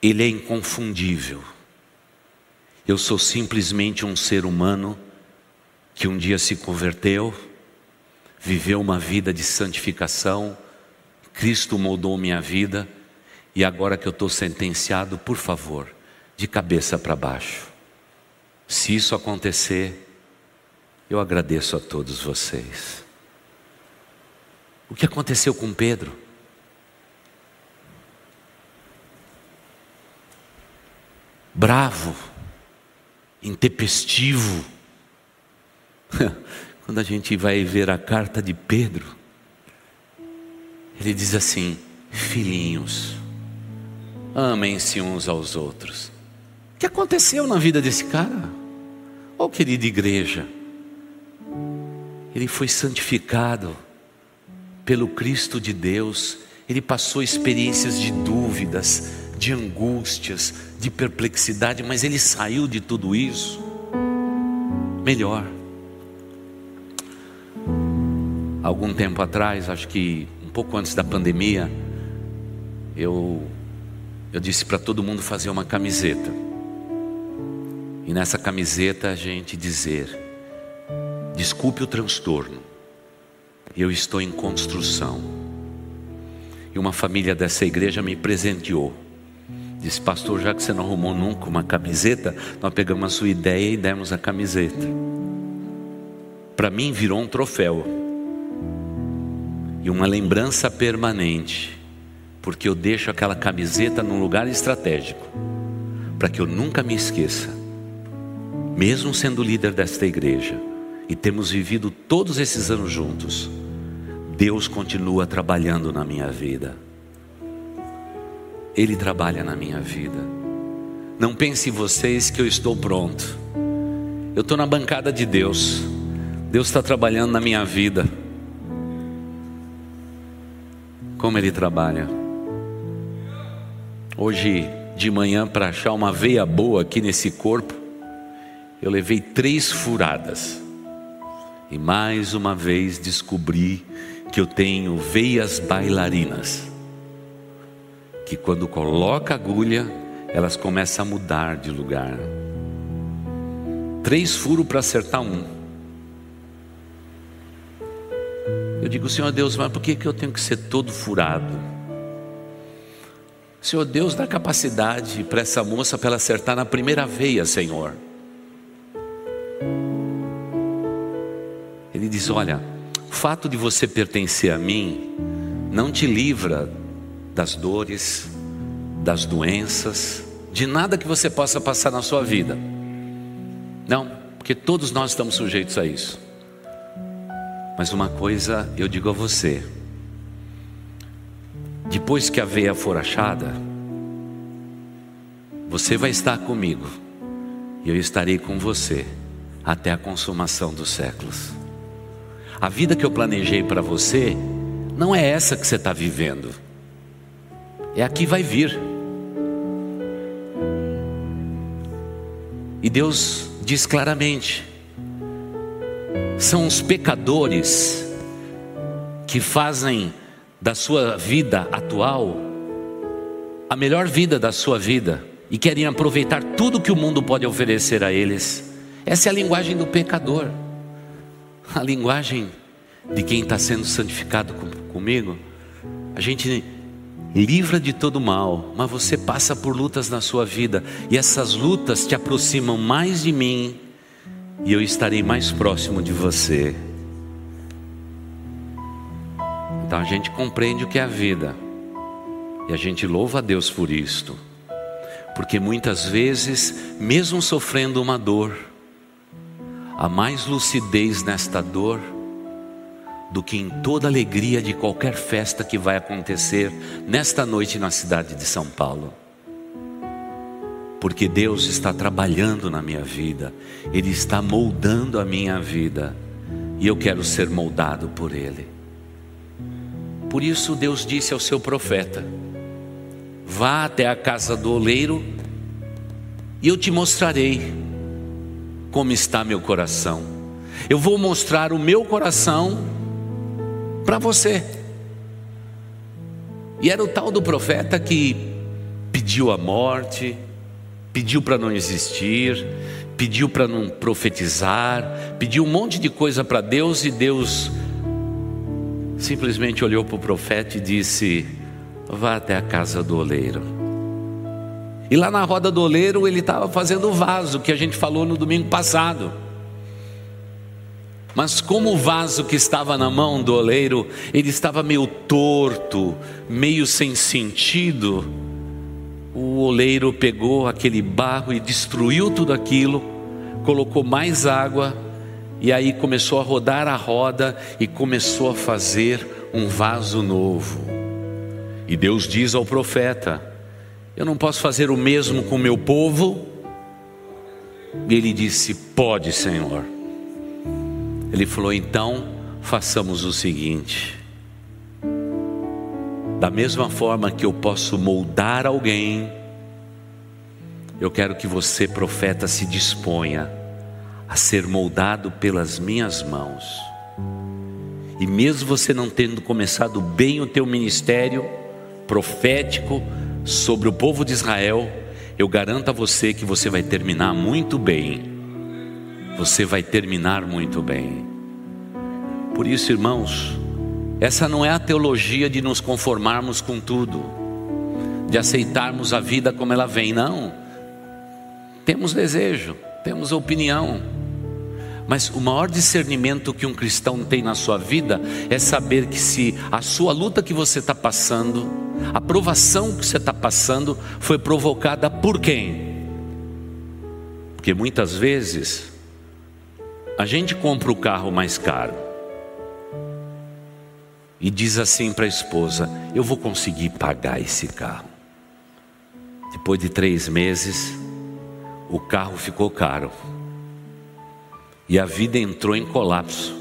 B: Ele é inconfundível. Eu sou simplesmente um ser humano que um dia se converteu, viveu uma vida de santificação, Cristo moldou minha vida E agora que eu estou sentenciado, por favor, de cabeça para baixo. Se isso acontecer, eu agradeço a todos vocês. O que aconteceu com Pedro? Bravo, intempestivo. Quando a gente vai ver a carta de Pedro, ele diz assim: Filhinhos, amem-se uns aos outros. O que aconteceu na vida desse cara? Oh, querida igreja, ele foi santificado pelo Cristo de Deus, ele passou experiências de dúvidas, de angústias, de perplexidade, mas ele saiu de tudo isso melhor. Algum tempo atrás, acho que um pouco antes da pandemia, eu eu disse para todo mundo fazer uma camiseta. E nessa camiseta a gente dizer: Desculpe o transtorno, eu estou em construção. E uma família dessa igreja me presenteou. Disse, pastor, já que você não arrumou nunca uma camiseta, nós pegamos a sua ideia e demos a camiseta. Para mim virou um troféu e uma lembrança permanente, porque eu deixo aquela camiseta num lugar estratégico, para que eu nunca me esqueça, mesmo sendo líder desta igreja e temos vivido todos esses anos juntos, Deus continua trabalhando na minha vida. Ele trabalha na minha vida. Não pense vocês que eu estou pronto. Eu estou na bancada de Deus. Deus está trabalhando na minha vida. Como Ele trabalha. Hoje de manhã, para achar uma veia boa aqui nesse corpo, eu levei três furadas. E mais uma vez descobri que eu tenho veias bailarinas. Que quando coloca agulha, elas começam a mudar de lugar. Três furos para acertar um. Eu digo, Senhor Deus, mas por que, que eu tenho que ser todo furado? Senhor Deus, dá capacidade para essa moça para ela acertar na primeira veia, Senhor. Ele diz: Olha, o fato de você pertencer a mim não te livra das dores, das doenças, de nada que você possa passar na sua vida. Não, porque todos nós estamos sujeitos a isso. Mas uma coisa eu digo a você: depois que a veia for achada, você vai estar comigo e eu estarei com você até a consumação dos séculos. A vida que eu planejei para você não é essa que você está vivendo, é a que vai vir. E Deus diz claramente: são os pecadores que fazem da sua vida atual a melhor vida da sua vida e querem aproveitar tudo que o mundo pode oferecer a eles. Essa é a linguagem do pecador a linguagem de quem está sendo santificado comigo, a gente livra de todo mal, mas você passa por lutas na sua vida, e essas lutas te aproximam mais de mim, e eu estarei mais próximo de você. Então a gente compreende o que é a vida, e a gente louva a Deus por isto, porque muitas vezes, mesmo sofrendo uma dor, há mais lucidez nesta dor do que em toda alegria de qualquer festa que vai acontecer nesta noite na cidade de São Paulo. Porque Deus está trabalhando na minha vida, Ele está moldando a minha vida, e eu quero ser moldado por Ele. Por isso Deus disse ao seu profeta: Vá até a casa do oleiro, e eu te mostrarei como está meu coração. Eu vou mostrar o meu coração para você. E era o tal do profeta que pediu a morte, pediu para não existir, pediu para não profetizar, pediu um monte de coisa para Deus e Deus simplesmente olhou para o profeta e disse: vá até a casa do oleiro. E lá na roda do oleiro ele estava fazendo o vaso que a gente falou no domingo passado. Mas como o vaso que estava na mão do oleiro, ele estava meio torto, meio sem sentido, o oleiro pegou aquele barro e destruiu tudo aquilo, colocou mais água e aí começou a rodar a roda e começou a fazer um vaso novo. E Deus diz ao profeta: Eu não posso fazer o mesmo com o meu povo. E ele disse: Pode, Senhor. Ele falou: Então façamos o seguinte. Da mesma forma que eu posso moldar alguém, eu quero que você, profeta, se disponha a ser moldado pelas minhas mãos. E mesmo você não tendo começado bem o teu ministério profético sobre o povo de Israel, eu garanto a você que você vai terminar muito bem você vai terminar muito bem. Por isso, irmãos, essa não é a teologia de nos conformarmos com tudo, de aceitarmos a vida como ela vem, não. Temos desejo, temos opinião, mas o maior discernimento que um cristão tem na sua vida é saber que se a sua luta que você está passando, a provação que você está passando, foi provocada por quem? Porque muitas vezes a gente compra o carro mais caro e diz assim para a esposa: Eu vou conseguir pagar esse carro. Depois de três meses, o carro ficou caro e a vida entrou em colapso.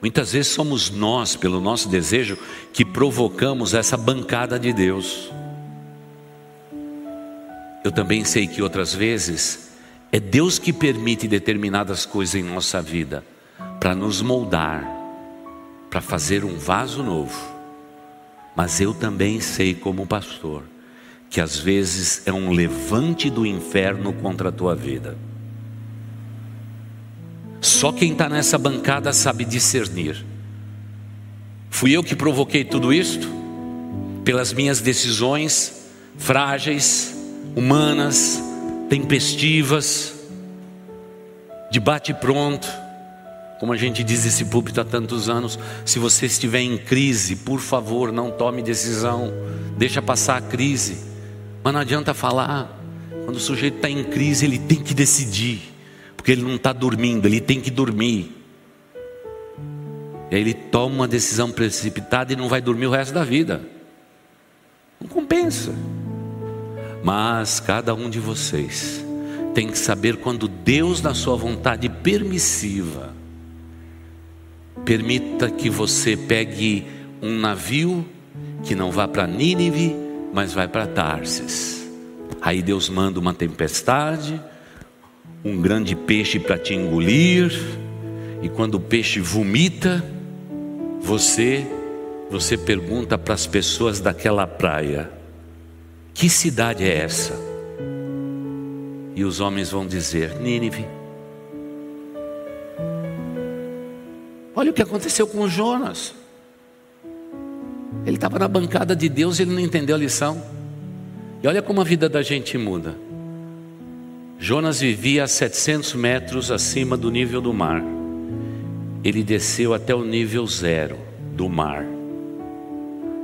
B: Muitas vezes somos nós, pelo nosso desejo, que provocamos essa bancada de Deus. Eu também sei que outras vezes é Deus que permite determinadas coisas em nossa vida para nos moldar, para fazer um vaso novo. Mas eu também sei, como pastor, que às vezes é um levante do inferno contra a tua vida. Só quem está nessa bancada sabe discernir. Fui eu que provoquei tudo isto? Pelas minhas decisões frágeis, humanas, tempestivas, de bate pronto, como a gente diz esse púlpito há tantos anos, se você estiver em crise, por favor, não tome decisão, deixa passar a crise. Mas não adianta falar, quando o sujeito está em crise, ele tem que decidir, porque ele não está dormindo, ele tem que dormir. E aí ele toma uma decisão precipitada e não vai dormir o resto da vida. Não compensa. Mas cada um de vocês tem que saber quando Deus, na sua vontade permissiva, permita que você pegue um navio que não vá para Nínive, mas vai para Tarsis. Aí Deus manda uma tempestade, um grande peixe para te engolir, e quando o peixe vomita, você você pergunta para as pessoas daquela praia: que cidade é essa? E os homens vão dizer: Nínive. Olha o que aconteceu com Jonas. Ele estava na bancada de Deus e ele não entendeu a lição. E olha como a vida da gente muda. Jonas vivia a 700 metros acima do nível do mar. Ele desceu até o nível zero do mar.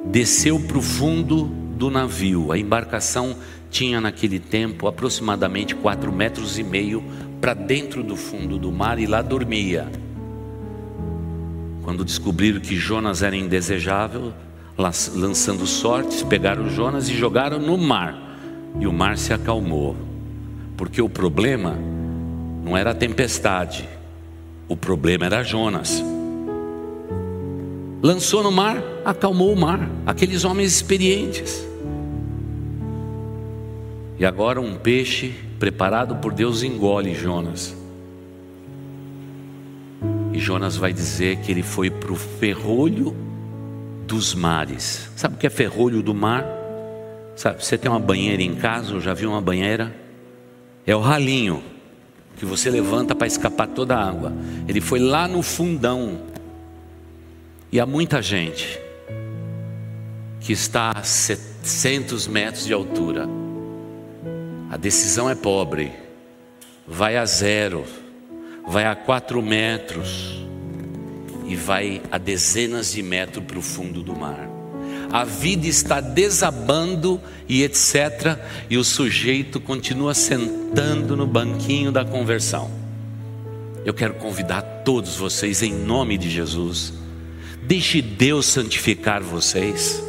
B: Desceu para o fundo do navio. A embarcação tinha naquele tempo aproximadamente quatro metros e meio para dentro do fundo do mar e lá dormia. Quando descobriram que Jonas era indesejável, lançando sortes, pegaram Jonas e jogaram no mar. E o mar se acalmou, porque o problema não era a tempestade, o problema era Jonas. Lançou no mar, acalmou o mar, aqueles homens experientes. E agora um peixe preparado por Deus engole Jonas. E Jonas vai dizer que ele foi para o ferrolho dos mares. Sabe o que é ferrolho do mar? Sabe, você tem uma banheira em casa, ou já viu uma banheira? É o ralinho que você levanta para escapar toda a água. Ele foi lá no fundão. E há muita gente que está a 700 metros de altura. A decisão é pobre, vai a zero, vai a 4 metros e vai a dezenas de metros para o fundo do mar. A vida está desabando e etc. E o sujeito continua sentando no banquinho da conversão. Eu quero convidar todos vocês, em nome de Jesus, deixe Deus santificar vocês.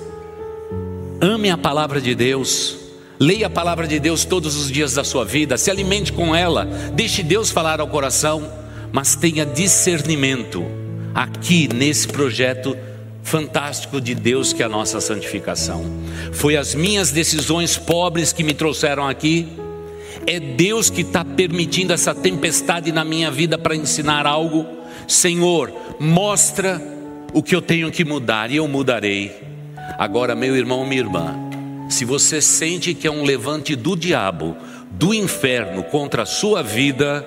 B: Ame a palavra de Deus. Leia a palavra de Deus todos os dias da sua vida, se alimente com ela, deixe Deus falar ao coração, mas tenha discernimento aqui nesse projeto fantástico de Deus que é a nossa santificação. Foi as minhas decisões pobres que me trouxeram aqui. É Deus que está permitindo essa tempestade na minha vida para ensinar algo. Senhor, mostra o que eu tenho que mudar e eu mudarei. Agora, meu irmão, minha irmã, se você sente que é um levante do diabo, do inferno contra a sua vida,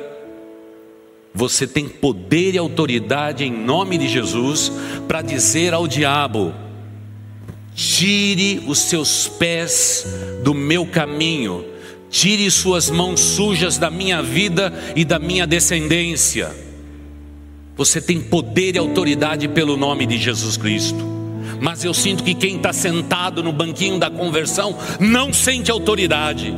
B: você tem poder e autoridade em nome de Jesus para dizer ao diabo: tire os seus pés do meu caminho, tire suas mãos sujas da minha vida e da minha descendência. Você tem poder e autoridade pelo nome de Jesus Cristo mas eu sinto que quem está sentado no banquinho da conversão não sente autoridade.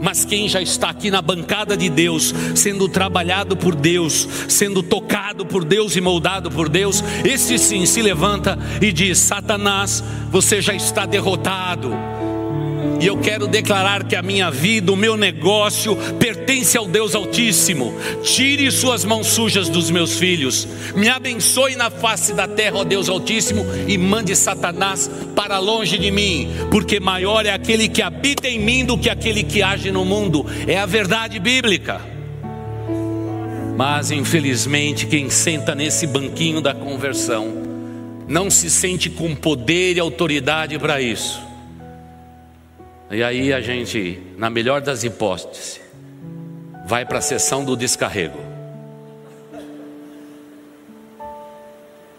B: Mas quem já está aqui na bancada de Deus, sendo trabalhado por Deus, sendo tocado por Deus e moldado por Deus, esse sim se levanta e diz: Satanás, você já está derrotado e eu quero declarar que a minha vida, o meu negócio pertence ao Deus Altíssimo. Tire suas mãos sujas dos meus filhos. Me abençoe na face da terra, ó Deus Altíssimo, e mande Satanás para longe de mim, porque maior é aquele que habita em mim do que aquele que age no mundo. É a verdade bíblica. Mas infelizmente, quem senta nesse banquinho da conversão não se sente com poder e autoridade para isso e aí a gente, na melhor das hipóteses, vai para a sessão do descarrego.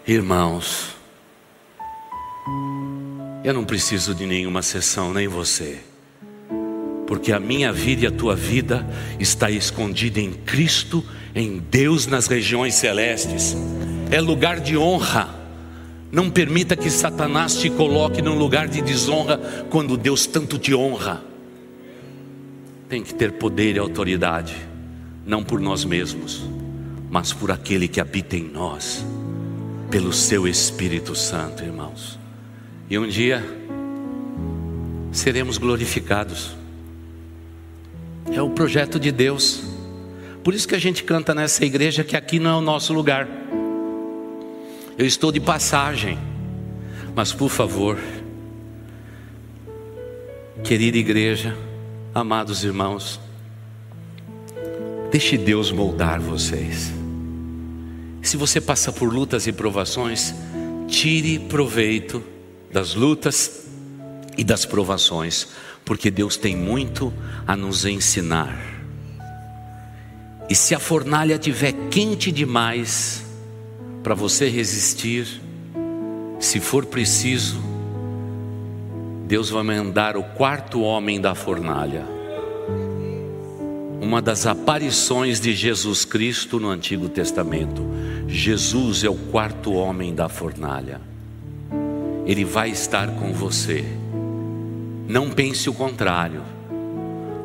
B: Irmãos, eu não preciso de nenhuma sessão, nem você, porque a minha vida e a tua vida está escondida em Cristo, em Deus nas regiões celestes, é lugar de honra. Não permita que Satanás te coloque num lugar de desonra quando Deus tanto te honra. Tem que ter poder e autoridade, não por nós mesmos, mas por aquele que habita em nós, pelo seu Espírito Santo, irmãos. E um dia seremos glorificados. É o projeto de Deus. Por isso que a gente canta nessa igreja que aqui não é o nosso lugar. Eu estou de passagem, mas por favor, querida igreja, amados irmãos, deixe Deus moldar vocês. Se você passa por lutas e provações, tire proveito das lutas e das provações, porque Deus tem muito a nos ensinar. E se a fornalha estiver quente demais, para você resistir, se for preciso, Deus vai mandar o quarto homem da fornalha. Uma das aparições de Jesus Cristo no Antigo Testamento. Jesus é o quarto homem da fornalha. Ele vai estar com você. Não pense o contrário,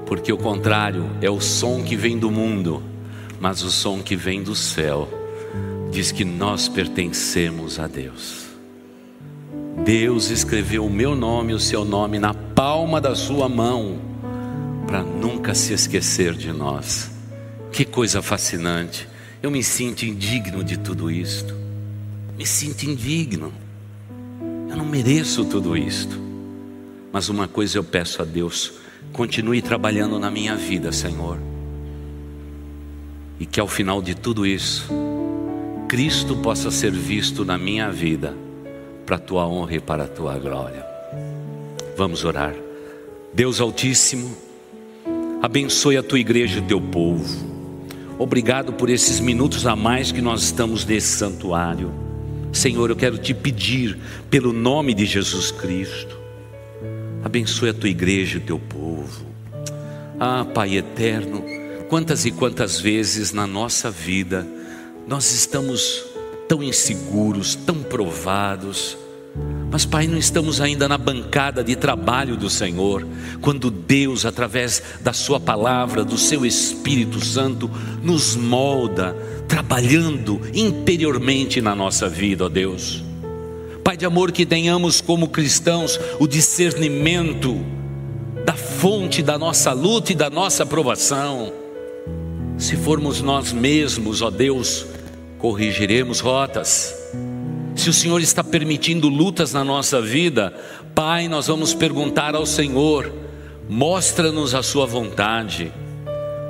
B: porque o contrário é o som que vem do mundo, mas o som que vem do céu diz que nós pertencemos a Deus. Deus escreveu o meu nome e o seu nome na palma da sua mão, para nunca se esquecer de nós. Que coisa fascinante. Eu me sinto indigno de tudo isto. Me sinto indigno. Eu não mereço tudo isto. Mas uma coisa eu peço a Deus: continue trabalhando na minha vida, Senhor. E que ao final de tudo isso, Cristo possa ser visto na minha vida, para a tua honra e para a tua glória. Vamos orar. Deus Altíssimo, abençoe a tua igreja e o teu povo. Obrigado por esses minutos a mais que nós estamos nesse santuário. Senhor, eu quero te pedir, pelo nome de Jesus Cristo, abençoe a tua igreja, o teu povo. Ah, Pai eterno, quantas e quantas vezes na nossa vida nós estamos tão inseguros, tão provados, mas, Pai, não estamos ainda na bancada de trabalho do Senhor, quando Deus, através da Sua palavra, do Seu Espírito Santo, nos molda, trabalhando interiormente na nossa vida, ó Deus. Pai de amor, que tenhamos como cristãos o discernimento da fonte da nossa luta e da nossa aprovação. Se formos nós mesmos, ó Deus, corrigiremos rotas se o Senhor está permitindo lutas na nossa vida, Pai, nós vamos perguntar ao Senhor, mostra-nos a Sua vontade.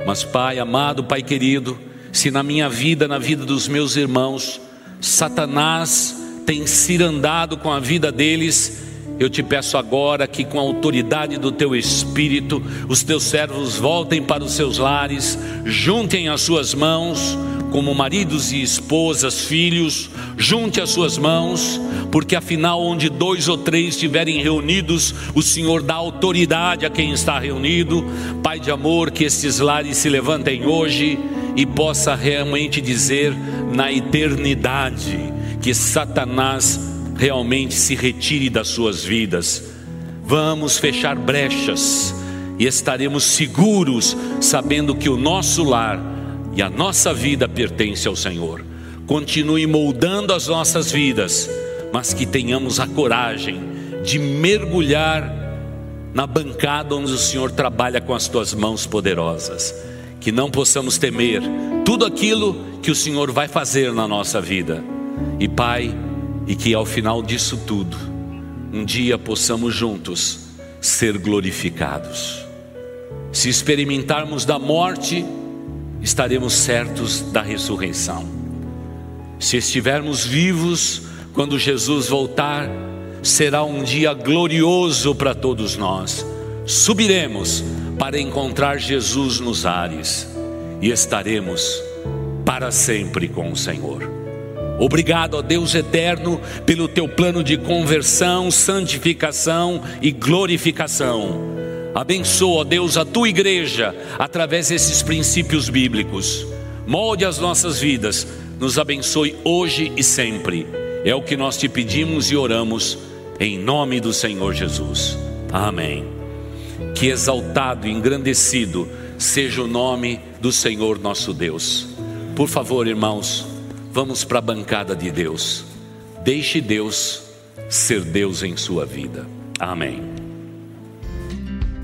B: Mas, Pai amado, Pai querido, se na minha vida, na vida dos meus irmãos, Satanás tem cirandado com a vida deles, eu te peço agora que, com a autoridade do teu Espírito, os teus servos voltem para os seus lares, juntem as suas mãos, como maridos e esposas, filhos, junte as suas mãos, porque afinal, onde dois ou três estiverem reunidos, o Senhor dá autoridade a quem está reunido. Pai de amor, que estes lares se levantem hoje e possa realmente dizer na eternidade que Satanás realmente se retire das suas vidas. Vamos fechar brechas e estaremos seguros, sabendo que o nosso lar e a nossa vida pertence ao Senhor. Continue moldando as nossas vidas, mas que tenhamos a coragem de mergulhar na bancada onde o Senhor trabalha com as tuas mãos poderosas. Que não possamos temer tudo aquilo que o Senhor vai fazer na nossa vida. E Pai, e que ao final disso tudo, um dia possamos juntos ser glorificados. Se experimentarmos da morte, estaremos certos da ressurreição. Se estivermos vivos quando Jesus voltar, será um dia glorioso para todos nós. Subiremos para encontrar Jesus nos ares e estaremos para sempre com o Senhor. Obrigado, ó Deus eterno, pelo teu plano de conversão, santificação e glorificação Abençoa, Deus, a tua igreja através desses princípios bíblicos. Molde as nossas vidas, nos abençoe hoje e sempre. É o que nós te pedimos e oramos em nome do Senhor Jesus. Amém. Que exaltado e engrandecido seja o nome do Senhor nosso Deus. Por favor, irmãos, vamos para a bancada de Deus. Deixe Deus ser Deus em sua vida. Amém.